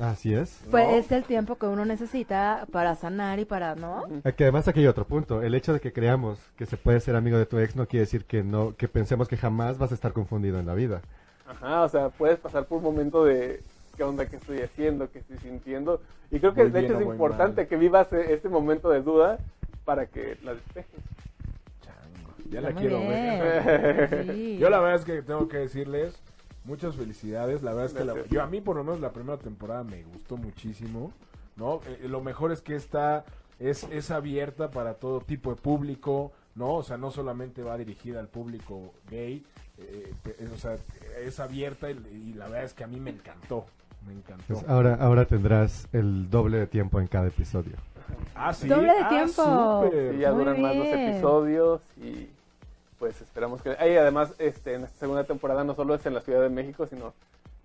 Así es. Pues ¿no? es el tiempo que uno necesita para sanar y para, ¿no? Que además aquí hay otro punto. El hecho de que creamos que se puede ser amigo de tu ex no quiere decir que no, que pensemos que jamás vas a estar confundido en la vida. Ajá, o sea, puedes pasar por un momento de qué onda que estoy haciendo, qué estoy sintiendo. Y creo que Muy de bien hecho es importante mal. que vivas e- este momento de duda para que la despejes. Chango, ya la Muy quiero bien. ver. Sí. Yo la verdad es que tengo que decirles muchas felicidades. La verdad es que la- yo a mí por lo menos la primera temporada me gustó muchísimo, ¿no? Eh, lo mejor es que esta es, es abierta para todo tipo de público, ¿no? O sea, no solamente va dirigida al público gay, eh, eh, o sea, es abierta y, y la verdad es que a mí me encantó, me encantó. Pues ahora, ahora tendrás el doble de tiempo en cada episodio. Ah, sí. Doble de Ah, tiempo. súper. Y ya Muy duran más los episodios y pues esperamos que... Y además, este, en esta segunda temporada no solo es en la Ciudad de México, sino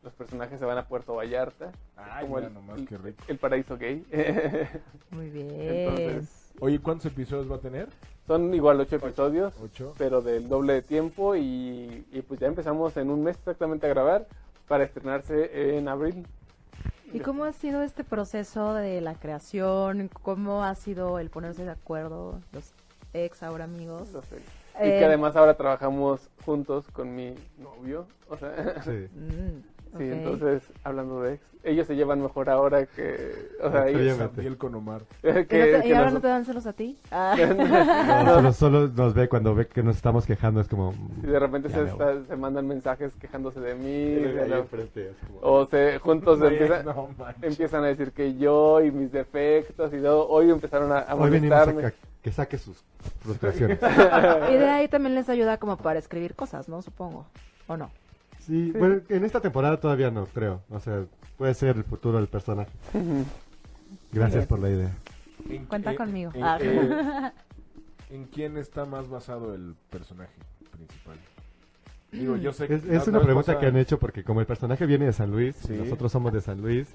los personajes se van a Puerto Vallarta, Ay, como mira el, nomás qué rico. el paraíso gay. Muy bien. Entonces, Oye, ¿cuántos episodios va a tener? son igual ocho episodios, Ocho. pero del doble de tiempo y, y pues ya empezamos en un mes exactamente a grabar para estrenarse en abril. ¿Y cómo ha sido este proceso de la creación? ¿Cómo ha sido el ponerse de acuerdo los ex ahora amigos? Entonces, Eh, y que además ahora trabajamos juntos con mi novio. O sea, Sí. Sí, entonces, hablando de ex, ellos se llevan mejor ahora que... O sea, ellos. Samuel con Omar. que, ¿Y, no te- que y ahora no te dan celos a ti? Ah. No, solo, solo nos ve cuando ve que nos estamos quejando, es como... y de repente se, me está- se mandan mensajes quejándose de mí. de la- como- o se juntos empiezan, empiezan a decir que yo y mis defectos y todo. Hoy empezaron a, a Hoy a molestarme. ca- que saque sus frustraciones. y de ahí también les ayuda como para escribir cosas, ¿no? Supongo. ¿O no? Sí, bueno, en esta temporada todavía no, creo. O sea, puede ser el futuro del personaje. Gracias por la idea. En- Cuenta eh, conmigo. en- Ah. eh, ¿En quién está más basado el personaje principal? Digo, yo sé que Es, una pregunta pasada- que han hecho porque como el personaje viene de San Luis, Sí. y nosotros somos de San Luis,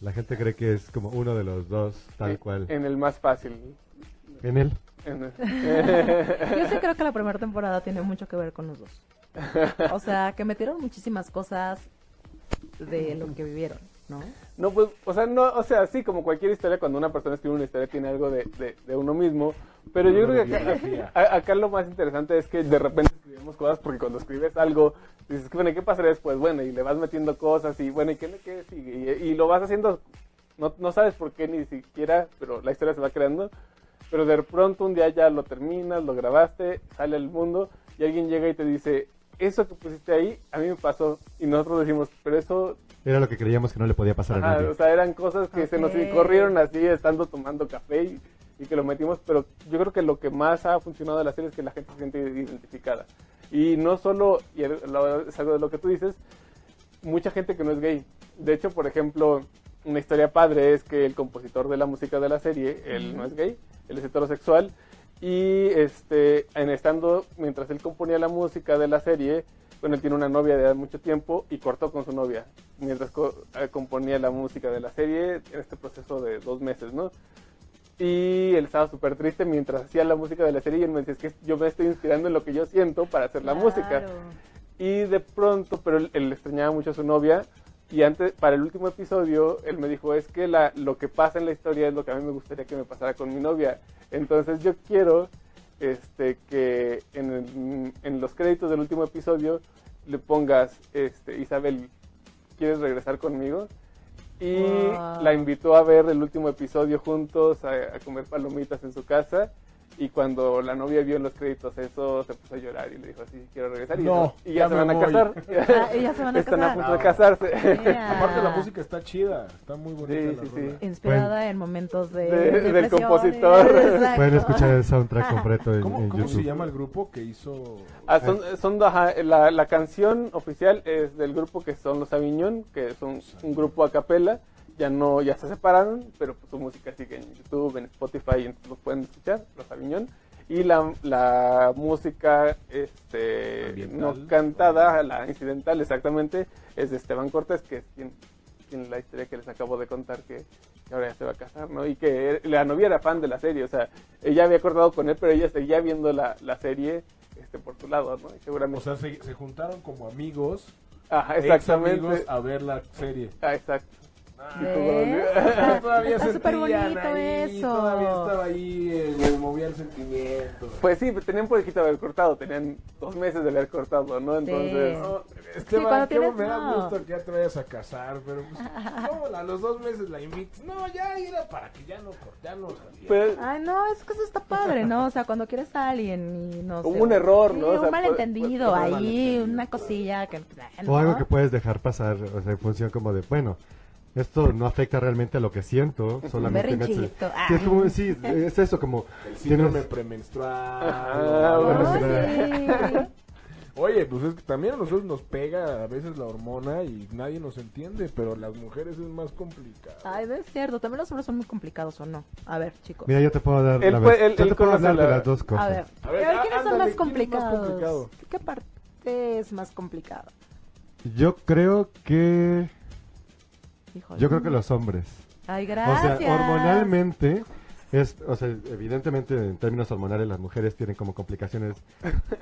la gente cree que es como uno de los dos, tal cual. En el más fácil. En él. En el- Yo sí creo que la primera temporada tiene mucho que ver con los dos. O sea, que metieron muchísimas cosas de lo que vivieron, ¿no? No, pues, o sea, no, o sea, sí, como cualquier historia, cuando una persona escribe una historia tiene algo de, de, de uno mismo, pero yo creo que acá, a- acá lo más interesante es que de repente escribimos cosas porque cuando escribes algo, dices, bueno, ¿y qué pasará después? Bueno, y le vas metiendo cosas y bueno, ¿y qué, qué sigue? Y, y lo vas haciendo, no, no sabes por qué ni siquiera, pero la historia se va creando, pero de pronto un día ya lo terminas, lo grabaste, sale al mundo y alguien llega y te dice, eso que pusiste ahí, a mí me pasó, y nosotros decimos, pero eso Era lo que creíamos que no le podía pasar a Ajá, nadie. o sea, eran cosas que se nos corrieron así estando tomando café y, y que lo metimos, pero yo creo que lo que más ha funcionado de la serie es que la gente se siente identificada. Y no solo, y es algo de lo que tú dices, mucha gente que no es gay. De hecho, por ejemplo, una historia padre es que el compositor de la música de la serie, él no es gay, él es heterosexual, y este, en estando, mientras él componía la música de la serie, bueno, él tiene una novia de mucho tiempo y cortó con su novia mientras co- eh, componía la música de la serie en este proceso de dos meses, ¿no? Y él estaba súper triste mientras hacía la música de la serie y él me decía, es que yo me estoy inspirando en lo que yo siento para hacer la música. Claro. Y de pronto, pero él, él extrañaba mucho a su novia. Y antes, para el último episodio, él me dijo, es que la, lo que pasa en la historia es lo que a mí me gustaría que me pasara con mi novia. Entonces yo quiero este, que en, el- en los créditos del último episodio le pongas, este, Isabel, ¿quieres regresar conmigo? Y Wow. la invitó a ver el último episodio juntos, a, a comer palomitas en su casa. Y cuando la novia vio en los créditos eso, se puso a llorar y le dijo así, quiero regresar. Y, No, y ya ya, se van a casar. Ah, y ya se van a Están a punto de casarse. Yeah. Aparte la música está chida, está muy bonita Sí, la sí, sí. rola. Inspirada en momentos de, De- del compositor. exacto. Pueden escuchar el soundtrack completo en, ¿Cómo, en cómo YouTube. se llama el grupo que hizo? Ah, son, son ajá, la, la canción oficial es del grupo que son los Aviñón, que son un grupo a capela, ya no, ya se separaron, pero pues, su música sigue en YouTube, en Spotify, entonces los pueden escuchar, los Aviñón. Y la, la música este, no cantada, la incidental exactamente, es de Esteban Cortés, que es quien, quien la historia que les acabo de contar, que, que ahora ya se va a casar, ¿no? Y que la novia era fan de la serie, o sea, ella había cortado con él, pero ella seguía viendo la, la serie este, por su lado, ¿no? Y seguramente... O sea, se, se juntaron como amigos, Ajá, ex exactamente. amigos, a ver la serie. Ah, exacto. ¿Ves? todavía Está súper bonito ahí, eso. Todavía estaba ahí, eh, le movía el sentimiento. Pues sí, tenían poquito de haber cortado, tenían dos meses de haber cortado, ¿no? Entonces, No, Sí, Esteban, cuando qué tienes- me da no. gusto que ya te vayas a casar, pero pues, ¿cómo a los dos meses la invitas? No, ya era para que ya no, no saliera. pues, Ay, no, es que eso está padre, ¿no? O sea, cuando quieres a alguien y no sé. Hubo un error, sí, ¿no? O sea, un malentendido puede- puede- ahí, malentendido. una cosilla que. O algo ¿no? que puedes dejar pasar, o sea, en función como de, bueno, esto no afecta realmente a lo que siento, solamente me. Sí, es como, sí, es eso, como... El síndrome tienes- premenstrual. Bueno, así. Oye, pues es que también a nosotros nos pega a veces la hormona y nadie nos entiende, pero las mujeres es más complicado. Ay, no es cierto. También los hombres son muy complicados, ¿o no? A ver, chicos. Mira, yo te puedo dar, Él la vez- él- yo él te puedo hablar de la- las dos cosas. A ver, A ver, a ver, á- ¿quiénes son más ¿quién es más complicados? complicado? ¿Qué parte es más complicada? Yo creo que... Híjole. Yo creo que los hombres. Ay, O gracias. sea, hormonalmente, es, o sea, evidentemente en términos hormonales las mujeres tienen como complicaciones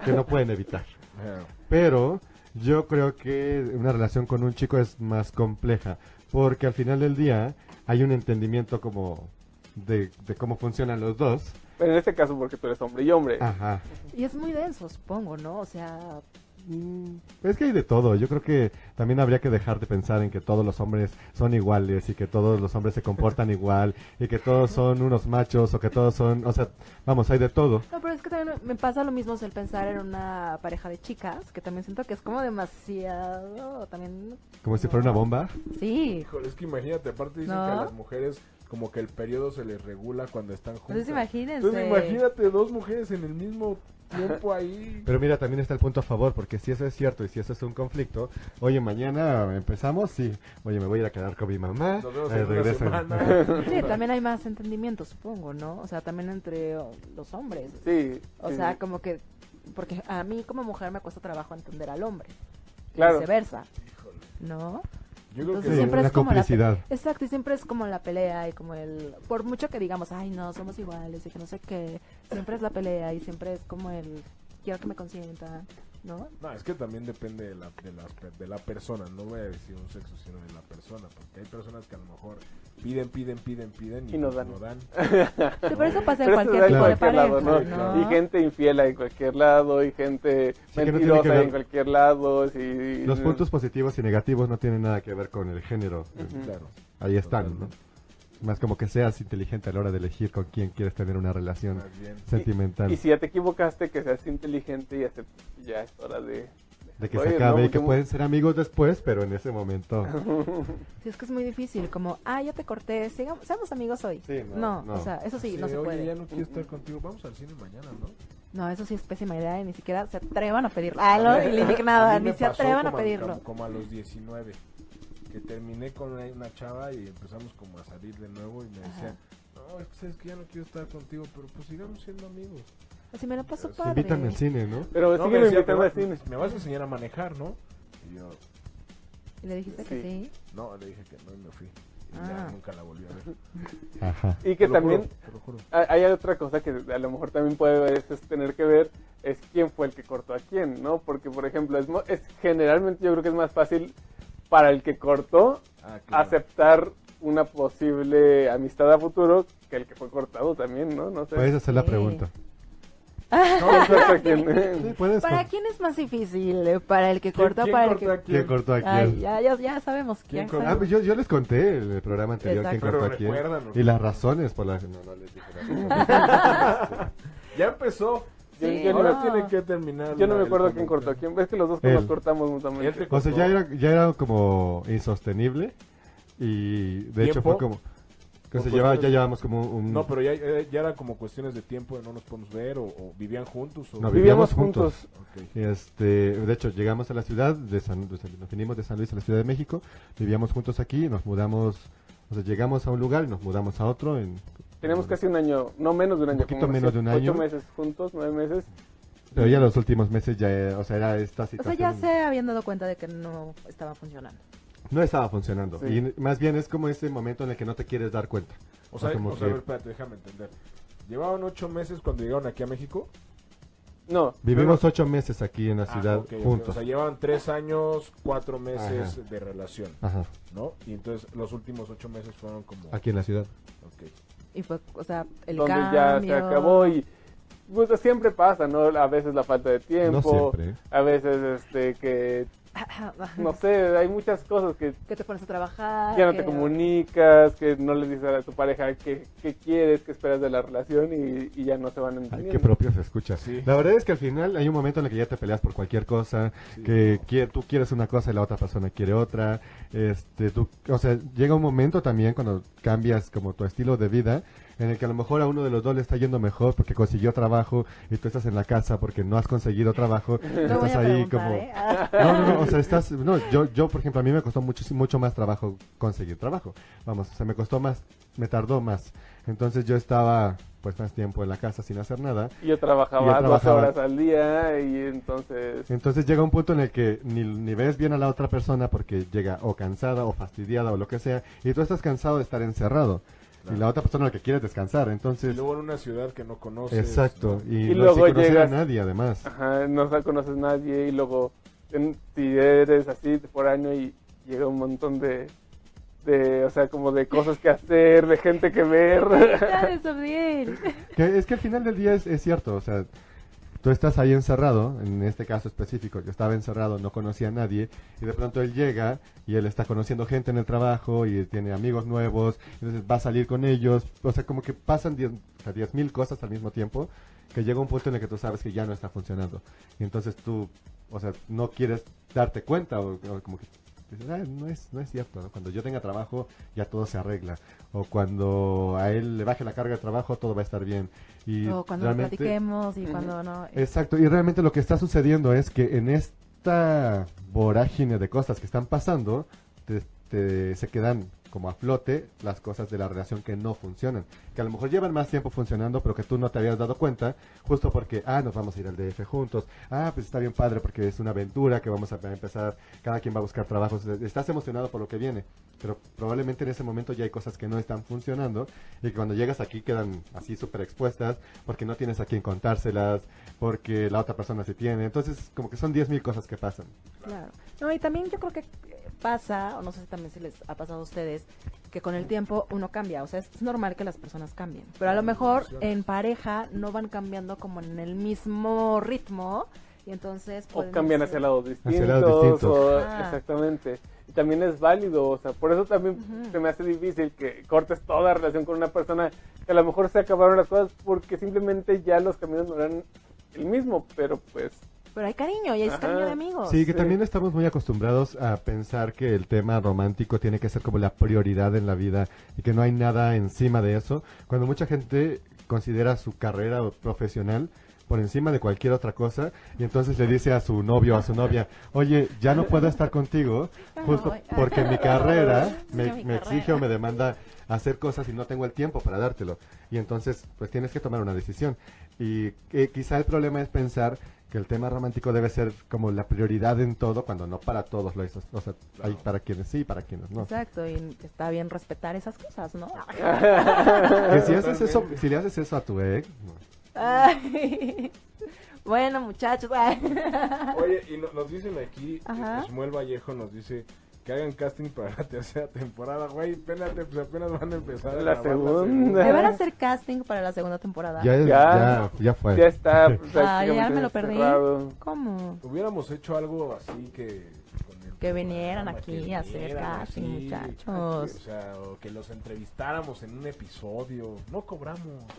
que no pueden evitar. Pero yo creo que una relación con un chico es más compleja, porque al final del día hay un entendimiento como de, de cómo funcionan los dos. en este caso porque tú eres hombre y hombre. Ajá. Y es muy denso, supongo, ¿no? O sea, Es que hay de todo. Yo creo que también habría que dejar de pensar en que todos los hombres son iguales y que todos los hombres se comportan igual y que todos son unos machos o que todos son, o sea, vamos, hay de todo. no, pero es que también me pasa lo mismo el pensar en una pareja de chicas, que también siento que es como demasiado, también... Como si fuera una bomba. Sí, Híjole, es que imagínate, aparte dicen ¿No? que a las mujeres como que el periodo se les regula cuando están juntas. Entonces imagínense. Entonces imagínate dos mujeres en el mismo tiempo ahí. Pero mira, también está el punto a favor, porque si eso es cierto y si eso es un conflicto, oye, mañana empezamos, sí, oye, me voy a ir a quedar con mi mamá, Nos vemos eh, en regreso. Sí, también hay más entendimiento, supongo, ¿no? O sea, también entre los hombres. Sí. O sí. sea, como que... Porque a mí como mujer me cuesta trabajo entender al hombre. Y Claro. viceversa, Híjole. ¿no? Yo creo Entonces que siempre es como la. Exacto, y siempre es como la pelea y como el... Por mucho que digamos, ay, no, somos iguales y que no sé qué, siempre es la pelea y siempre es como el... Quiero que me consienta, ¿no? No, es que también depende de la, de, la, de la persona, no voy a decir un sexo, sino de la persona, porque hay personas que a lo mejor piden, piden, piden, piden y, Y no pues dan. no dan. Sí, pero eso pasa en cualquier tipo de cualquier pareja, lado, ¿no? claro. Y gente infiel en cualquier lado, y gente Sí, no mentirosa ver- en cualquier lado. y- Los puntos positivos y negativos no tienen nada que ver con el género. Ujú. Claro. Ahí están, ¿no? Más como que seas inteligente a la hora de elegir con quién quieres tener una relación sentimental. Y si ya te equivocaste, que seas inteligente y aceptes que ya es hora de... de que Oye, se acabe no, y que pueden ser amigos después, pero en ese momento. Sí, es que es muy difícil, como, ah, ya te corté, sigamos, seamos amigos hoy. Sí, no, no, no. o sea, eso sí, no se oye, puede. ya no quiero estar contigo, vamos al cine mañana, ¿no? No, eso sí es pésima idea y ni siquiera se atrevan a pedirlo. Ah, no, y le dije nada, A mí ni se atrevan a pedirlo. Como, como a los 19, que terminé con una, una chava y empezamos como a salir de nuevo y me decía, no, es que sabes que ya no quiero estar contigo, pero pues sigamos siendo amigos. Así me la paso Sí, padre. Invítame al cine, ¿no? Pero No, sigue me decía, invitando "Me al va- cine. Me vas a enseñar a manejar, ¿no? Y yo, Y le dijiste que sí. no, le dije que no y me fui. Y Ah. ya nunca la volví a ver. Ajá. Y que Te lo también juro, te lo juro. hay otra cosa que a lo mejor también puede veces tener que ver es quién fue el que cortó a quién, ¿no? Porque, por ejemplo, es, es generalmente yo creo que es más fácil para el que cortó Ah, claro. aceptar una posible amistad a futuro que el que fue cortado también, ¿no? No sé. Puedes hacer la Sí. pregunta. ¿Quién cortó a quién? Sí, puedes. ¿Para quién es más difícil? ¿Para el que ¿Quién- corta o quién para el cortó que...? ¿Quién cortó a Ay, quién? ya, ya, ya sabemos ¿Quién quién. cortó? Ah, pues yo, yo les conté en el programa anterior quién cortó Pero a quién. Y las razones por las... No, no les dije las razones. Ya empezó. Yo- Sí, yo no Ahora no. tiene que terminar. Yo no la- me acuerdo quién cortó quién. Ves que los dos Él. nos cortamos mutuamente. te O sea, ya era, ya era como insostenible y de hecho fue como... Que Por se lleva, ya llevamos como un... No, pero ya, eh, ya era como cuestiones de tiempo de no nos podemos ver o, o vivían juntos. O... No, Vivíamos vivíamos juntos. juntos. Este, de hecho, llegamos a la ciudad de San, de San- nos vinimos de San Luis a la Ciudad de México, vivíamos juntos aquí, nos mudamos O sea, llegamos a un lugar y nos mudamos a otro. En, Tenemos casi un año, no menos de un año. poquito como menos de un año. Ocho meses juntos, nueve meses. Pero ya los últimos meses ya, eh, o sea, era esta O sea, situación. ya se habían dado cuenta de que no estaba funcionando. No estaba funcionando. Sí. Y más bien es como ese momento en el que no te quieres dar cuenta. O sea, como o sea, a que ver, espérate, déjame entender. Llevaban ocho meses cuando llegaron aquí a México. No. vivimos ocho meses aquí en la Ah, ciudad juntos. O sea, llevaban tres años, cuatro meses Ajá. de relación, Ajá, ¿no? Y entonces los últimos ocho meses fueron como... aquí en la ciudad. Ok. Y fue, o sea, el donde cambio. ya se acabó y pues siempre pasa, ¿no? A veces la falta de tiempo, No siempre. a veces este que no sé, hay muchas cosas que que te pones a trabajar. ya no que- te comunicas, que no le dices a tu pareja qué, qué quieres, qué esperas de la relación y, y ya no se van Ay, entendiendo. qué propio se escucha. Sí. La verdad es que al final hay un momento en el que ya te peleas por cualquier cosa, que tú quieres una cosa y la otra persona quiere otra. Este, tú, o sea, llega un momento también cuando cambias como tu estilo de vida en el que a lo mejor a uno de los dos le está yendo mejor porque consiguió trabajo y tú estás en la casa porque no has conseguido trabajo. y No voy estás a ahí como ¿eh? No, no, no, o sea, estás, no, yo, yo, por ejemplo, a mí me costó mucho, mucho más trabajo conseguir trabajo. Vamos, o sea, me costó más, me tardó más. Entonces yo estaba, pues, más tiempo en la casa sin hacer nada. Y yo trabajaba, Y yo 12 trabajaba. horas al día y entonces... Entonces llega un punto en el que ni, ni ves bien a la otra persona porque llega o cansada o fastidiada o lo que sea, y tú estás cansado de estar encerrado. Y la otra persona lo que quiere es descansar, Y entonces... luego en una ciudad que no conoces. Exacto, ¿no? y, Y no luego llegas- a nadie además. Ajá, no conoces nadie y luego en- si eres así por año y llega un montón de, de, o sea, como de cosas que hacer, de gente que ver. Que es que al final del día es, es cierto, o sea, tú estás ahí encerrado, en este caso específico, yo estaba encerrado, no conocía a nadie, y de pronto él llega y él está conociendo gente en el trabajo y tiene amigos nuevos, entonces va a salir con ellos, o sea, como que pasan diez o sea, diez mil cosas al mismo tiempo, que llega un punto en el que tú sabes que ya no está funcionando, y entonces tú, o sea, no quieres darte cuenta, o, o como que dices, "Ah, no es, no es cierto, ¿no? cuando yo tenga trabajo ya todo se arregla, o cuando a él le baje la carga de trabajo todo va a estar bien. Y O cuando realmente- platiquemos y cuando no. Exacto, y realmente lo que está sucediendo es que en esta vorágine de cosas que están pasando, te- te- se quedan como a flote las cosas de la relación que no funcionan, que a lo mejor llevan más tiempo funcionando, pero que tú no te habías dado cuenta, justo porque, ah, nos vamos a ir al DF juntos, ah, pues está bien padre porque es una aventura que vamos a empezar, cada quien va a buscar trabajos, estás emocionado por lo que viene, pero probablemente en ese momento ya hay cosas que no están funcionando y que cuando llegas aquí quedan así súper expuestas porque no tienes a quien contárselas, porque la otra persona sí tiene, entonces como que son 10.000 cosas que pasan. Claro. No, y también yo creo que pasa, o no sé si también si les ha pasado a ustedes, que con el tiempo uno cambia. O sea, es normal que las personas cambien. Pero a lo mejor en pareja no van cambiando como en el mismo ritmo. Y entonces. o pueden cambian hacia lados distintos. lados distintos. o- Ah. Exactamente. Y también es válido, o sea, por eso también se me hace difícil que cortes toda relación con una persona que a lo mejor se acabaron las cosas porque simplemente ya los caminos no eran el mismo, pero pues Pero hay cariño y es Ajá. cariño de amigos. Sí, que Sí. también estamos muy acostumbrados a pensar que el tema romántico tiene que ser como la prioridad en la vida y que no hay nada encima de eso, cuando mucha gente considera su carrera profesional por encima de cualquier otra cosa y entonces le dice a su novio o a su novia, oye, ya no puedo estar contigo justo porque mi carrera me, exige o me demanda hacer cosas y no tengo el tiempo para dártelo. Y entonces, pues tienes que tomar una decisión. Y eh, quizá el problema es pensar que el tema romántico debe ser como la prioridad en todo, cuando no para todos lo es. O sea, hay para quienes sí y para quienes no. Exacto, y está bien respetar esas cosas, ¿no? Que si haces eso, si le haces eso a tu ex, no. Ay. Bueno, muchachos. ay. Oye, y no- nos dicen aquí, eh, Shmuel Vallejo nos dice que hagan casting para la tercera temporada, güey, espérate, pues apenas van a empezar a La grabar segunda. ¿Me van a hacer casting para la segunda temporada? ya, es- Ya. ya, ya fue. ya está Ah, ya me lo perdí. cerrado. ¿Cómo? Hubiéramos hecho algo así que... Que vinieran programa, aquí que a hacer casting, muchachos. O sea, o que los entrevistáramos en un episodio. No cobramos.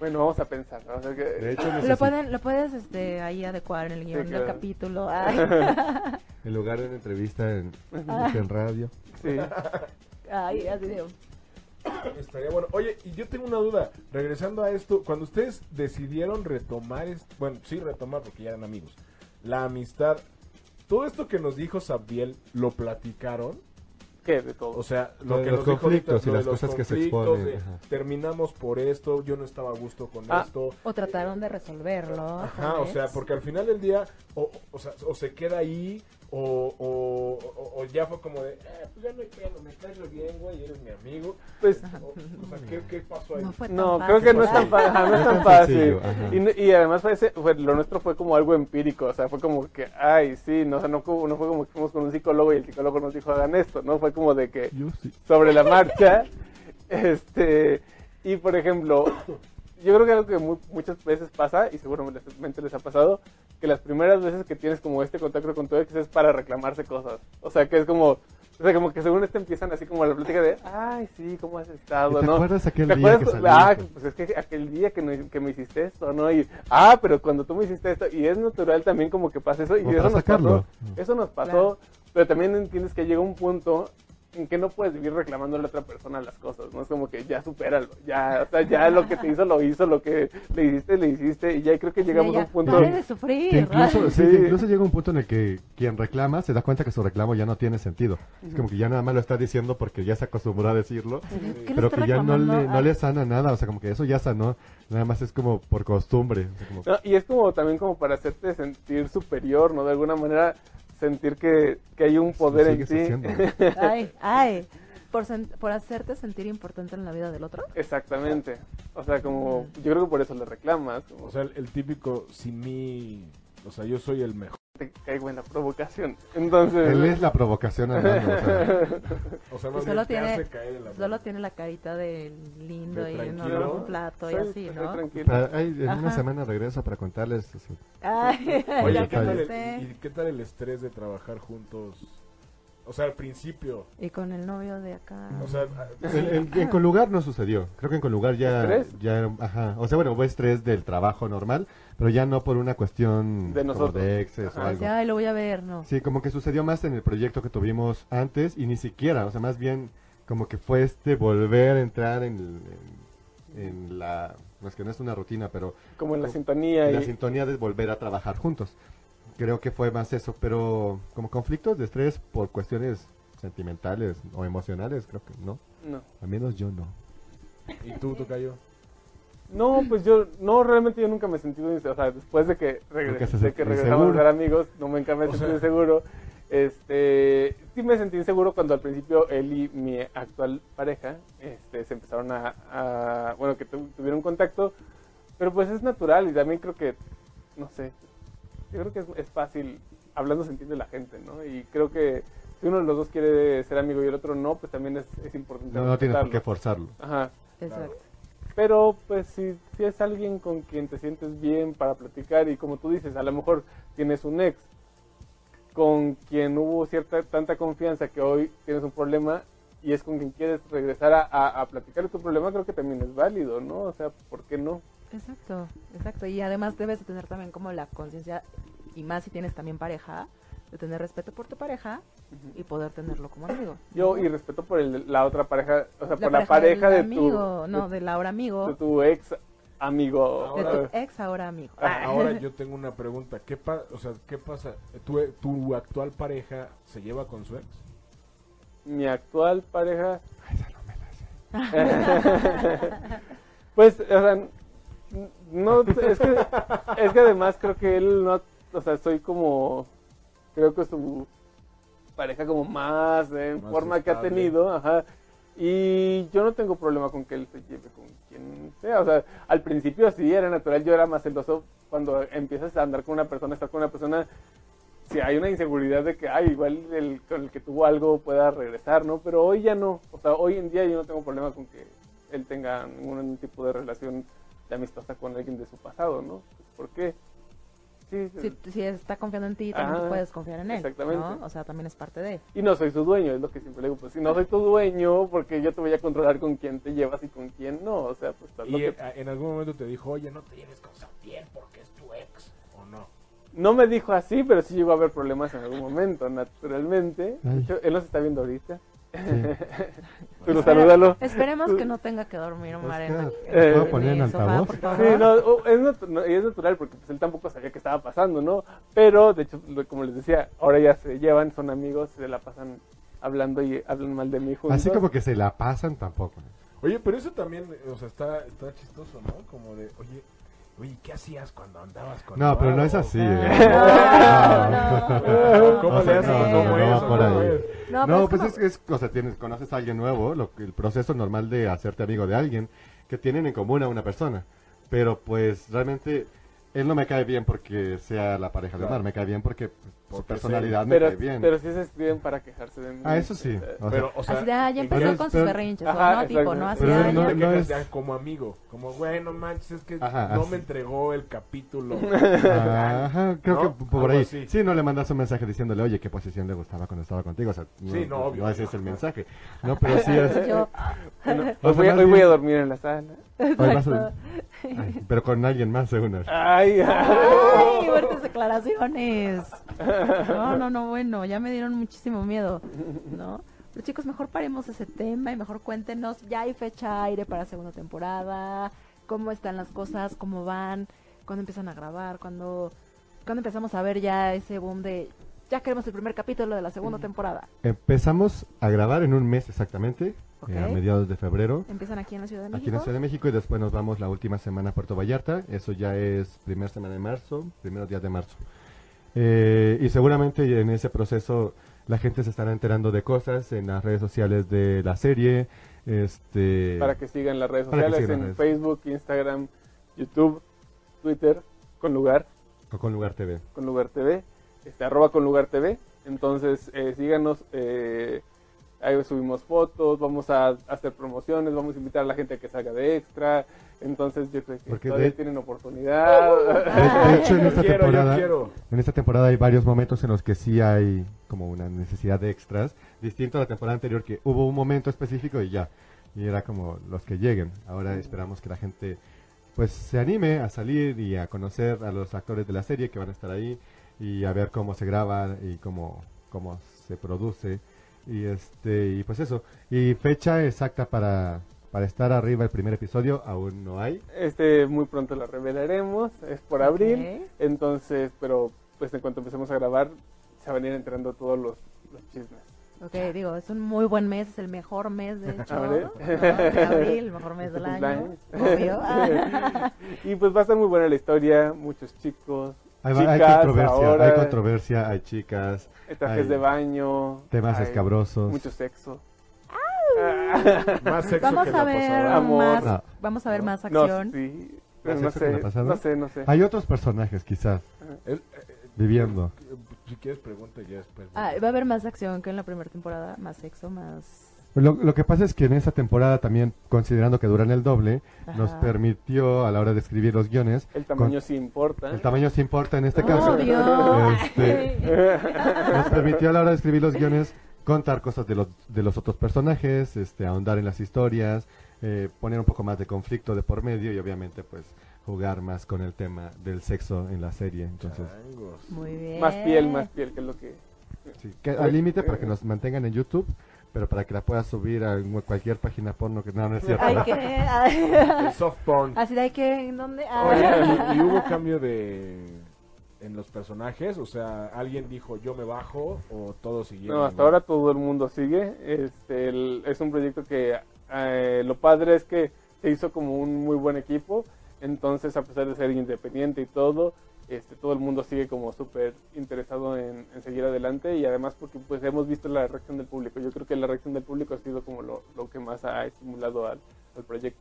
bueno, vamos a pensar. ¿no? O sea que- De hecho, Lo, pueden, lo puedes este, ahí adecuar en el guion del claro. capítulo. Ay. en lugar de una entrevista en, en radio. sí. Ay, así de- Estaría bueno. Oye, y yo tengo una duda. Regresando a esto, cuando ustedes decidieron retomar, bueno, sí retomar porque ya eran amigos, la amistad, todo esto que nos dijo Sabiel, ¿lo platicaron? ¿Qué? De todo. O sea, Lo que los nos dijo conflictos y lo de las los cosas que se exponen, de terminamos por esto, yo no estaba a gusto con Ah. esto. O trataron de resolverlo. Ajá, o sea, porque al final del día, o, o sea, o se queda ahí, o, o, o- o ya fue como de, eh, pues ya no hay pedo, me caes bien, güey, eres mi amigo. Pues, O, o sea, ¿qué, qué pasó ahí? No fue tan no, fácil, creo que no es tan, ajá, no es tan fácil. Y, no- y además parece, fue- lo nuestro fue como algo empírico, o sea, fue como que, ay, sí, no, o sea, no, como- no fue como que fuimos con un psicólogo y el psicólogo nos dijo hagan esto, ¿no? Fue como de que Yo sí. sobre la marcha, este, y por ejemplo, yo creo que algo que mu- muchas veces pasa, y seguramente les ha pasado, que las primeras veces que tienes como este contacto con tu ex es para reclamarse cosas, o sea, que es como... O sea, como que según este empiezan así como la plática de, ay, sí, ¿cómo has estado? ¿Te ¿no? acuerdas aquel ¿Te día acuerdas que ah, pues es que aquel día que, no- que me hiciste esto, ¿no? Y, ah, pero cuando tú me hiciste esto, y es natural también como que pasa eso, y eso nos pasó, eso nos pasó, Claro. pero también entiendes que llega un punto en que no puedes vivir reclamando a la otra persona las cosas, ¿no? Es como que ya supéralo, ya, o sea, ya lo que te hizo, lo hizo, lo que le hiciste, le hiciste, y ya creo que llegamos Ya, a un punto... Pare de sufrir. Que incluso, ¿no? sí, que Sí. incluso llega un punto en el que quien reclama se da cuenta que su reclamo ya no tiene sentido. Es como que ya nada más lo está diciendo porque ya se acostumbró a decirlo, ¿Qué le pero que ya no le, no le sana nada. O sea, como que eso ya sanó. Nada más es como por costumbre. o sea, como- No, y es como también como para hacerte sentir superior, ¿no? De alguna manera sentir que, que hay un poder en ti. Ay, ay. Por, sen- por hacerte sentir importante en la vida del otro. Exactamente. O sea, como yo creo que por eso le reclamas, como O sea, el, el típico, sin mí, o sea, yo soy el mejor. Te caigo en la provocación. Entonces, Él es la provocación andando. O sea, O sea, más solo bien tiene, hace caer en la solo tiene la carita de lindo De y en tranquilo. un plato y así, ¿no? para- ay, en una Ajá. semana regreso para contarles. sea, Ay, Oye, ya ¿qué tal, el, ¿y qué tal el estrés de trabajar juntos? O sea, al principio. Y con el novio de acá. O sea, En, en- en Conlugar no sucedió. Creo que en Conlugar ya, ¿Estrés? ya, ajá. O sea, bueno, fue estrés del trabajo normal, pero ya no por una cuestión De como nosotros. de exes o algo. Ay, lo voy a ver, no. Sí, como que sucedió más en el proyecto que tuvimos antes y ni siquiera, o sea, más bien como que fue este volver a entrar en, en, en la, no es que no es una rutina, pero como en la sintonía en la y sintonía de volver a trabajar juntos. Creo que fue más eso, pero como conflictos de estrés por cuestiones sentimentales o emocionales, creo que no. no. Al menos yo no. ¿y tú, Tocayo? No, pues yo, no, realmente yo nunca me he sentido, inseguro. o sea, después de que, regres- de que regresamos a ser amigos, no me nunca me he O sentido sea- inseguro. Este, sí me sentí inseguro cuando al principio él y mi actual pareja, este, se empezaron a, a- bueno, que tu- tuvieron contacto, pero pues es natural y también creo que, no sé, yo creo que es, es fácil, hablando se entiende la gente, ¿no? Y creo que si uno de los dos quiere ser amigo y el otro no, pues también es, es importante No, no tienes por qué forzarlo. Ajá. Exacto. Pero pues si, si es alguien con quien te sientes bien para platicar y como tú dices, a lo mejor tienes un ex con quien hubo cierta tanta confianza que hoy tienes un problema y es con quien quieres regresar a, a, a platicar tu problema, creo que también es válido, ¿no? O sea, ¿por qué no? Exacto, exacto. Y además debes de tener también como la conciencia, y más si tienes también pareja, de tener respeto por tu pareja y poder tenerlo como amigo. Yo y respeto por el- la otra pareja, o sea, por la pareja de tu, amigo, no, de, del ahora amigo, de tu ex amigo. de tu ex ahora amigo. Ah, Ahora yo tengo una pregunta. ¿Qué, pa o sea, ¿qué pasa? ¿Tu, ¿Tu actual pareja se lleva con su ex? mi actual pareja. pues, o sea, no, es que, es que además creo que él no, o sea, soy como, creo que su pareja como más en Más forma que ha tenido, ajá. Y yo no tengo problema con que él se lleve con quien sea. O sea, al principio sí era natural, yo era más celoso cuando empiezas a andar con una persona, estar con una persona si hay una inseguridad de que, ay, igual el con el que tuvo algo pueda regresar, ¿no? Pero hoy ya no. O sea, hoy en día yo no tengo problema con que él tenga ningún tipo de relación de amistosa con alguien de su pasado, ¿no? ¿Por qué? Sí, Si, si está confiando en ti, también Ajá, tú puedes confiar en él. exactamente. ¿no? O sea, también es parte de. Y no soy su dueño, es lo que siempre le digo. Pues si no soy tu dueño, porque yo te voy a controlar con quién te llevas y con quién no. O sea, pues lo Y que- eh, en algún momento te dijo, oye, no te lleves con Sautiel porque es tu ex, ¿o no? No me dijo así, pero sí llegó a haber problemas en algún momento, naturalmente. De hecho, él nos está viendo ahorita. Sí. Pero salúdalo. Esperemos que no tenga que dormir Omar en, ¿puedo en poner en sofá, Sí, no, o- es, es natural porque pues, él tampoco sabía qué estaba pasando, ¿no? Pero, de hecho, como les decía, ahora ya se llevan, son amigos, se la pasan hablando y hablan mal de mí juntos. Así como que se la pasan tampoco. Oye, pero eso también, o sea, está, está chistoso, ¿no? Como de, oye, oye, ¿qué hacías cuando andabas con No, pero no es así. No, ¿eh? ¿Cómo O le haces? no, ¿Cómo no, no ¿Cómo? No, No, pues como- es, es, o sea, tienes, conoces a alguien nuevo, lo, que- el proceso normal de hacerte amigo de alguien que tienen en común a una persona. Pero pues realmente él no me cae bien porque sea la pareja de. Omar, me cae bien porque pues, su Porque personalidad me pero, cae bien. pero sí se escriben para quejarse de mí. Ah, eso sí. Eh, O sea, Pero, o sea, Así de, ah, ya empezó con sus berrinches, Ajá, ¿no? Tipo, ¿no? Así, Pero ah, no, no- ya- te no quejas es- como amigo, como, güey, no manches, es que Ajá, no así. me entregó el capítulo. Ajá, creo ¿No? que por ahí. así. Sí, no le mandas un mensaje diciéndole, oye, ¿qué posición le gustaba cuando estaba contigo? O sea, no, Sí, no, obvio. ese es el mensaje. No, pero sí es... Yo, Bueno, O hoy, voy, a- más hoy voy a bien- dormir en la sala. Hoy vas a- Exacto. Ay, pero con alguien más, según él. Ay, Ay, fuertes declaraciones. No, no, no, bueno, ya me dieron muchísimo miedo, ¿no? Pero chicos, mejor paremos ese tema y mejor cuéntenos, ya hay fecha aire para segunda temporada, cómo están las cosas, cómo van, cuándo empiezan a grabar, cuándo, cuándo empezamos a ver ya ese boom de, ya queremos el primer capítulo de la segunda temporada. Empezamos a grabar en un mes exactamente, Eh, a mediados de febrero, Empiezan aquí en la Ciudad de México. aquí en la Ciudad de México, y después nos vamos la última semana a Puerto Vallarta. Eso ya es primera semana de marzo, primeros días de marzo. Eh, y seguramente en ese proceso la gente se estará enterando de cosas en las redes sociales de la serie. Este, para que sigan las redes sociales en redes. Facebook, Instagram, YouTube, Twitter, con lugar, o con Lugar TV. con lugar TV, este, arroba con lugar TV. Entonces, eh, síganos, eh, ahí subimos fotos, vamos a hacer promociones, vamos a invitar a la gente a que salga de extra. Entonces, yo creo que Porque todavía de- tienen oportunidad. De, de hecho, en esta quiero, temporada, quiero. en esta temporada hay varios momentos en los que sí hay como una necesidad de extras, distinto a la temporada anterior que hubo un momento específico y ya, y era como los que lleguen. Ahora esperamos que la gente pues se anime a salir y a conocer a los actores de la serie que van a estar ahí y a ver cómo se graba y cómo cómo se produce y este y pues eso y fecha exacta para para estar arriba el primer episodio aún no hay Este, muy pronto la revelaremos, es por abril. Entonces, pero pues en cuanto empecemos a grabar, se van a ir enterando todos los, los chismes. Ok, digo, es un muy buen mes, es el mejor mes, de hecho. Abre. ¿no? De abril, el mejor mes del año. Obvio. y pues va a estar muy buena la historia, muchos chicos, hay, hay chicas, controversia ahora, hay controversia hay chicas trajes hay de baño, temas hay escabrosos mucho sexo. Más sexo Vamos que a ver más, No. vamos a ver No. más No, acción. sí, ¿Más pero no que la sé, no sé, no sé. hay otros personajes quizás El- eh, viviendo si quieres pregunta ya después. Ah, va a haber más acción que en la primera temporada, más sexo, más... Lo, lo que pasa es que en esa temporada también, considerando que duran el doble, nos permitió a la hora de escribir los guiones, El tamaño con- sí importa. el tamaño sí importa en este caso, Obvio. Este, nos permitió a la hora de escribir los guiones contar cosas de los, de los otros personajes, este, ahondar en las historias, eh, poner un poco más de conflicto de por medio y obviamente pues jugar más con el tema del sexo en la serie. Entonces. Muy bien. Más piel, más piel, que es lo que... sí, que al límite para que nos mantengan en YouTube, pero para que la puedas subir a cualquier página porno que no, no es cierto. Hay que... El soft porn. Así de hay que... ¿En dónde? Ah. Oye, ¿y, y hubo cambio de en los personajes? O sea, ¿alguien dijo yo me bajo o todos siguieron? No, hasta ahora todo el mundo sigue. Este, el- es un proyecto que eh, lo padre es que se hizo como un muy buen equipo. Entonces, a pesar de ser independiente y todo, este, todo el mundo sigue como súper interesado en, en seguir adelante y además porque pues hemos visto la reacción del público. Yo creo que la reacción del público ha sido como lo, lo que más ha estimulado al, al proyecto.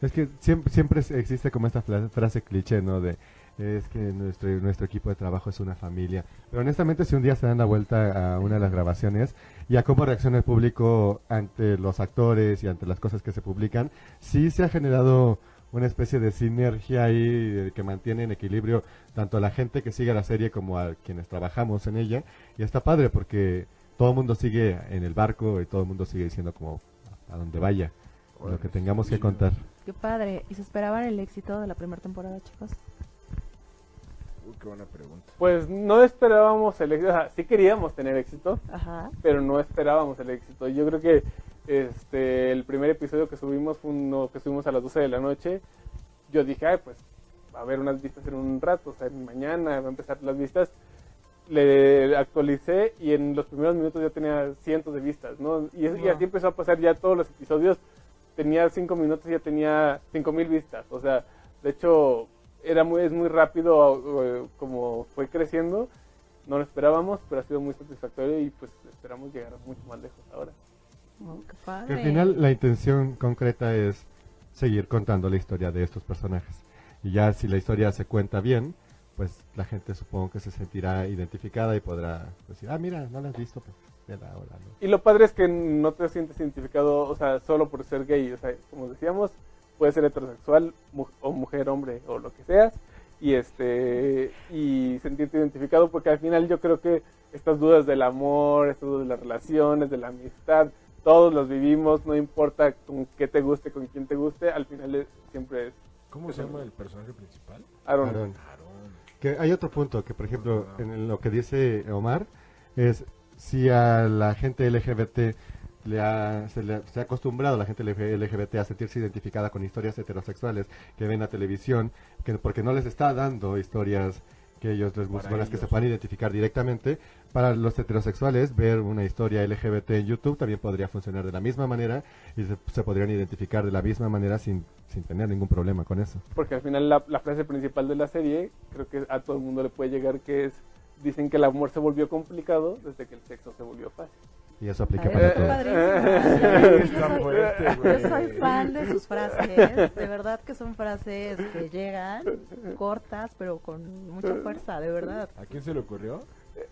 Es que siempre, siempre existe como esta frase cliché, ¿no? De es que nuestro, nuestro equipo de trabajo es una familia. Pero honestamente, si un día se dan la vuelta a una de las grabaciones y a cómo reacciona el público ante los actores y ante las cosas que se publican, sí se ha generado una especie de sinergia ahí eh, que mantiene en equilibrio tanto a la gente que sigue la serie como a quienes trabajamos en ella. Y está padre porque todo el mundo sigue en el barco y todo el mundo sigue diciendo como a donde vaya, lo que tengamos que contar. Qué padre. ¿Y se esperaban el éxito de la primera temporada, chicos? Uy, qué buena pregunta. Pues no esperábamos el éxito, o sea, sí queríamos tener éxito, Ajá. pero no esperábamos el éxito. Yo creo que este el primer episodio que subimos fue uno que subimos a las 12 de la noche. Yo dije, ay, pues va a haber unas vistas en un rato, o sea, mañana va a empezar las vistas. le actualicé y en los primeros minutos ya tenía cientos de vistas, ¿no? Y, y así empezó a pasar ya todos los episodios. Tenía cinco minutos y ya tenía cinco mil vistas. O sea, de hecho, era muy, es muy rápido eh, como fue creciendo. No lo esperábamos, pero ha sido muy satisfactorio y pues esperamos llegar mucho más lejos ahora. Oh, qué Que padre. al final la intención concreta es seguir contando la historia de estos personajes. Y ya si la historia se cuenta bien, pues la gente supongo que se sentirá identificada y podrá decir, ah, mira, no la has visto, pues vela ahora, ¿no? Y lo padre es que no te sientes identificado, o sea, solo por ser gay. O sea, como decíamos, puedes ser heterosexual mu- o mujer, hombre o lo que seas. Y este y sentirte identificado porque al final yo creo que estas dudas del amor, estas dudas de las relaciones, de la amistad, todos los vivimos, no importa con qué te guste, con quién te guste, al final es- siempre es ¿Cómo se llama el personaje principal? Aaron. Aaron. Que hay otro punto que, por ejemplo, en lo que dice Omar, es si a la gente LGBT le ha, se, le, se ha acostumbrado la gente LGBT a sentirse identificada con historias heterosexuales que ven la televisión, que porque no les está dando historias que ellos les con las que se puedan identificar directamente. Para los heterosexuales, ver una historia LGBT en YouTube también podría funcionar de la misma manera y se, se podrían identificar de la misma manera sin, sin tener ningún problema con eso. Porque al final la, la frase principal de la serie, creo que a todo el mundo le puede llegar, que es, dicen que el amor se volvió complicado desde que el sexo se volvió fácil. Y eso aplica Ay, para todos. Sí, Yo soy- fuerte, Yo güey. soy fan de sus frases, de verdad que son frases que llegan cortas, pero con mucha fuerza, de verdad. ¿A quién se le ocurrió?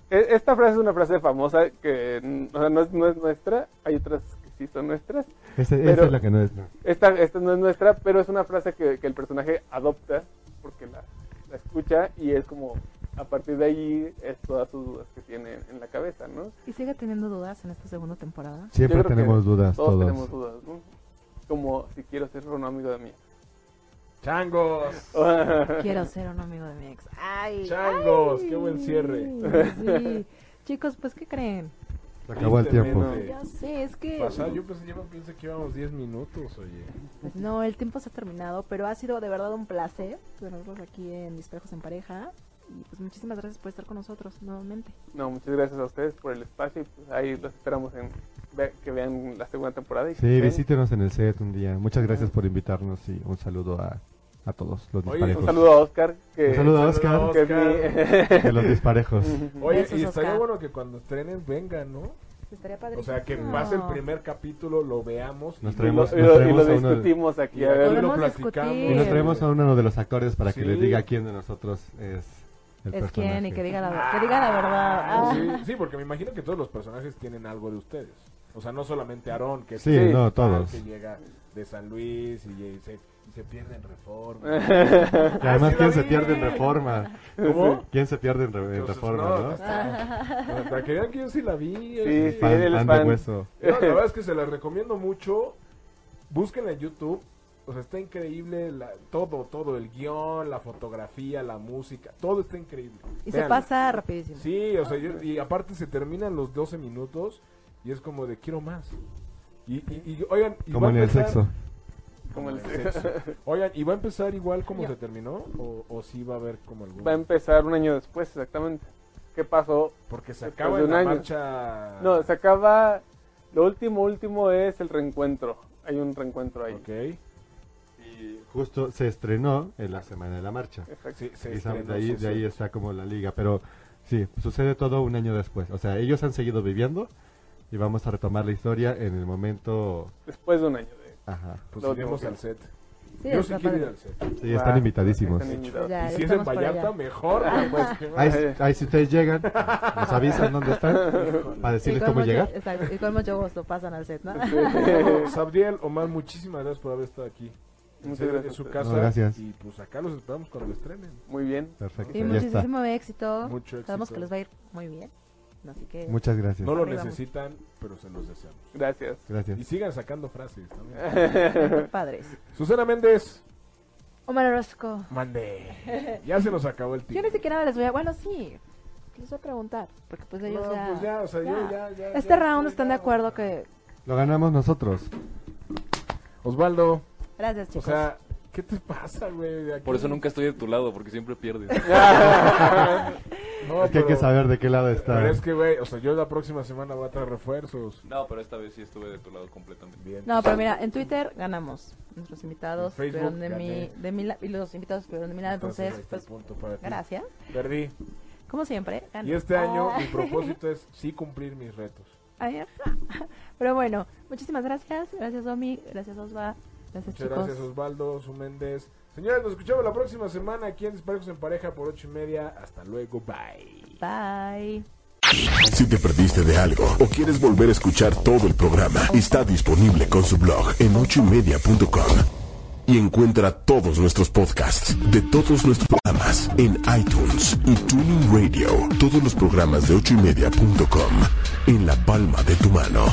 E- Esta frase es una frase famosa que o sea, no, es, no es nuestra, hay otras que sí son nuestras. Esa Pero- es la que no es. no. Esta, esta no es nuestra, pero es una frase que, que el personaje adopta porque la, la escucha y es como, a partir de ahí, es todas sus dudas que tiene en la cabeza, ¿no? ¿Y sigue teniendo dudas en esta segunda temporada? Siempre tenemos dudas Todos, todos. tenemos dudas, ¿no? Como si quiero ser un amigo de mí. ¡Changos! Quiero ser un amigo de mi ex. ¡Ay! Changos, ay, qué buen cierre. Sí. Chicos, pues, ¿qué creen? Se acabó el tiempo. Tristemente. Ya sé, es que... Pasar, yo pensé, yo pensé que íbamos 10 minutos, oye. Pues no, el tiempo se ha terminado, pero ha sido de verdad un placer tenerlos aquí en Disparejos en Pareja. Y pues muchísimas gracias por estar con nosotros nuevamente. No, muchas gracias a ustedes por el espacio y pues ahí los esperamos en que vean la segunda temporada. Y Sí, visítenos en el set un día. Muchas gracias por invitarnos y un saludo a, a todos los Oye, disparejos. Un saludo a Oscar, que, Un saludo a Saludo a Oscar, que es mi... de los disparejos. Oye, y estaría Oscar. bueno que cuando estrenen vengan, ¿no? Estaría. O sea, que pase el primer capítulo, lo veamos. Nos y y lo, traemos- y lo- de- discutimos aquí. Y A ver, lo platicamos. discutir. Y nos traemos a uno de los actores para que les diga quién de nosotros es el Es personaje. quien y que diga la, que diga la verdad. Ah. Sí, sí, porque me imagino que todos los personajes tienen algo de ustedes. O sea, no solamente Aarón, que es Sí, el no, todos. que llega de San Luis y se, y se pierde en reforma. Y además, Sí, ¿quién se pierde en reforma? ¿Cómo? ¿Quién se pierde en, re- en reforma, no, no? para que vean que yo sí la vi. Sí, así. sí. Fan, fan de hueso. No, la verdad es que se las recomiendo mucho. Búsquenla en YouTube. O sea, está increíble la- todo, todo, el guion, la fotografía, la música, todo está increíble. Y se pasa rapidísimo. Sí, o sea, yo- y aparte se terminan los 12 minutos y es como de quiero más. Y, y, y, oigan, y Como va a en el empezar- sexo. Como el sexo. Oigan, ¿y va a empezar igual como se terminó? ¿O, o sí va a haber como algún...? Va a empezar un año después, exactamente. ¿Qué pasó? Porque se acaba de en un la año. marcha... No, se acaba... Lo último, último es el reencuentro. Hay un reencuentro ahí. Ok. Justo se estrenó en la semana de la marcha. Sí, se Y estrenó de, ahí, de ahí está como la liga, pero sí, sucede todo un año después. O sea, ellos han seguido viviendo y vamos a retomar la historia en el momento... Después de un año de... Ajá. Pues Lo iremos al set. Sí, Yo sí quiero ir al set. Sí, están Va, invitadísimos. están invitados. Ya, y si es en Vallarta, mejor. Pues. Ahí, ahí si ustedes llegan, nos avisan dónde están para decirles cómo llegar. Exacto, y con mucho gusto pasan al set, ¿no? Sabdiel, Omar, muchísimas gracias por haber estado aquí. En Muchas serio, gracias su casa. No, gracias. Y pues acá los esperamos cuando lo estrenen. Muy bien. Perfecto, Y ya está. muchísimo éxito. Mucho Sabemos éxito. que les va a ir muy bien. Así que Muchas gracias. No lo necesitan, pero se los deseamos. Gracias. Y Gracias. sigan sacando frases también. padres. Susana Méndez, Omar Orozco. mande. Ya se nos acabó el Yo tiempo. ni siquiera les voy a... Bueno, sí. Les voy a preguntar. Porque pues ellos No, ya... pues ya, o sea, yo ya, ya, Este ya round están de ya- acuerdo que... Lo ganamos nosotros. Osvaldo, Gracias, o chicos. sea, ¿qué te pasa, güey? Por eso nunca estoy de tu lado, porque siempre pierdes. No, Es que hay que pero- saber de qué lado está. Pero es que, güey, o sea, yo la próxima semana voy a traer refuerzos. No, pero esta vez sí estuve de tu lado completamente. Bien. No, pero mira, en Twitter ganamos. Nuestros invitados Facebook estuvieron de mi, de mi la- y los invitados estuvieron de mi lado. Entonces, pues, punto para ti. gracias. Perdí. Como siempre, gané. Y este año Ay. mi propósito es sí cumplir mis retos. Ay. Pero bueno, muchísimas gracias. Gracias, Omi. Gracias, Osva. Gracias, Muchas chicos. gracias Osvaldo, su Méndez. Señores, nos escuchamos la próxima semana aquí en Disparejos en Pareja por ocho y media. Hasta luego, bye. Bye. Si te perdiste de algo o quieres volver a escuchar todo el programa, está disponible con su blog en ochoymedia.com. Y encuentra todos nuestros podcasts de todos nuestros programas en iTunes y Tuning Radio. Todos los programas de ochoymedia.com en la palma de tu mano.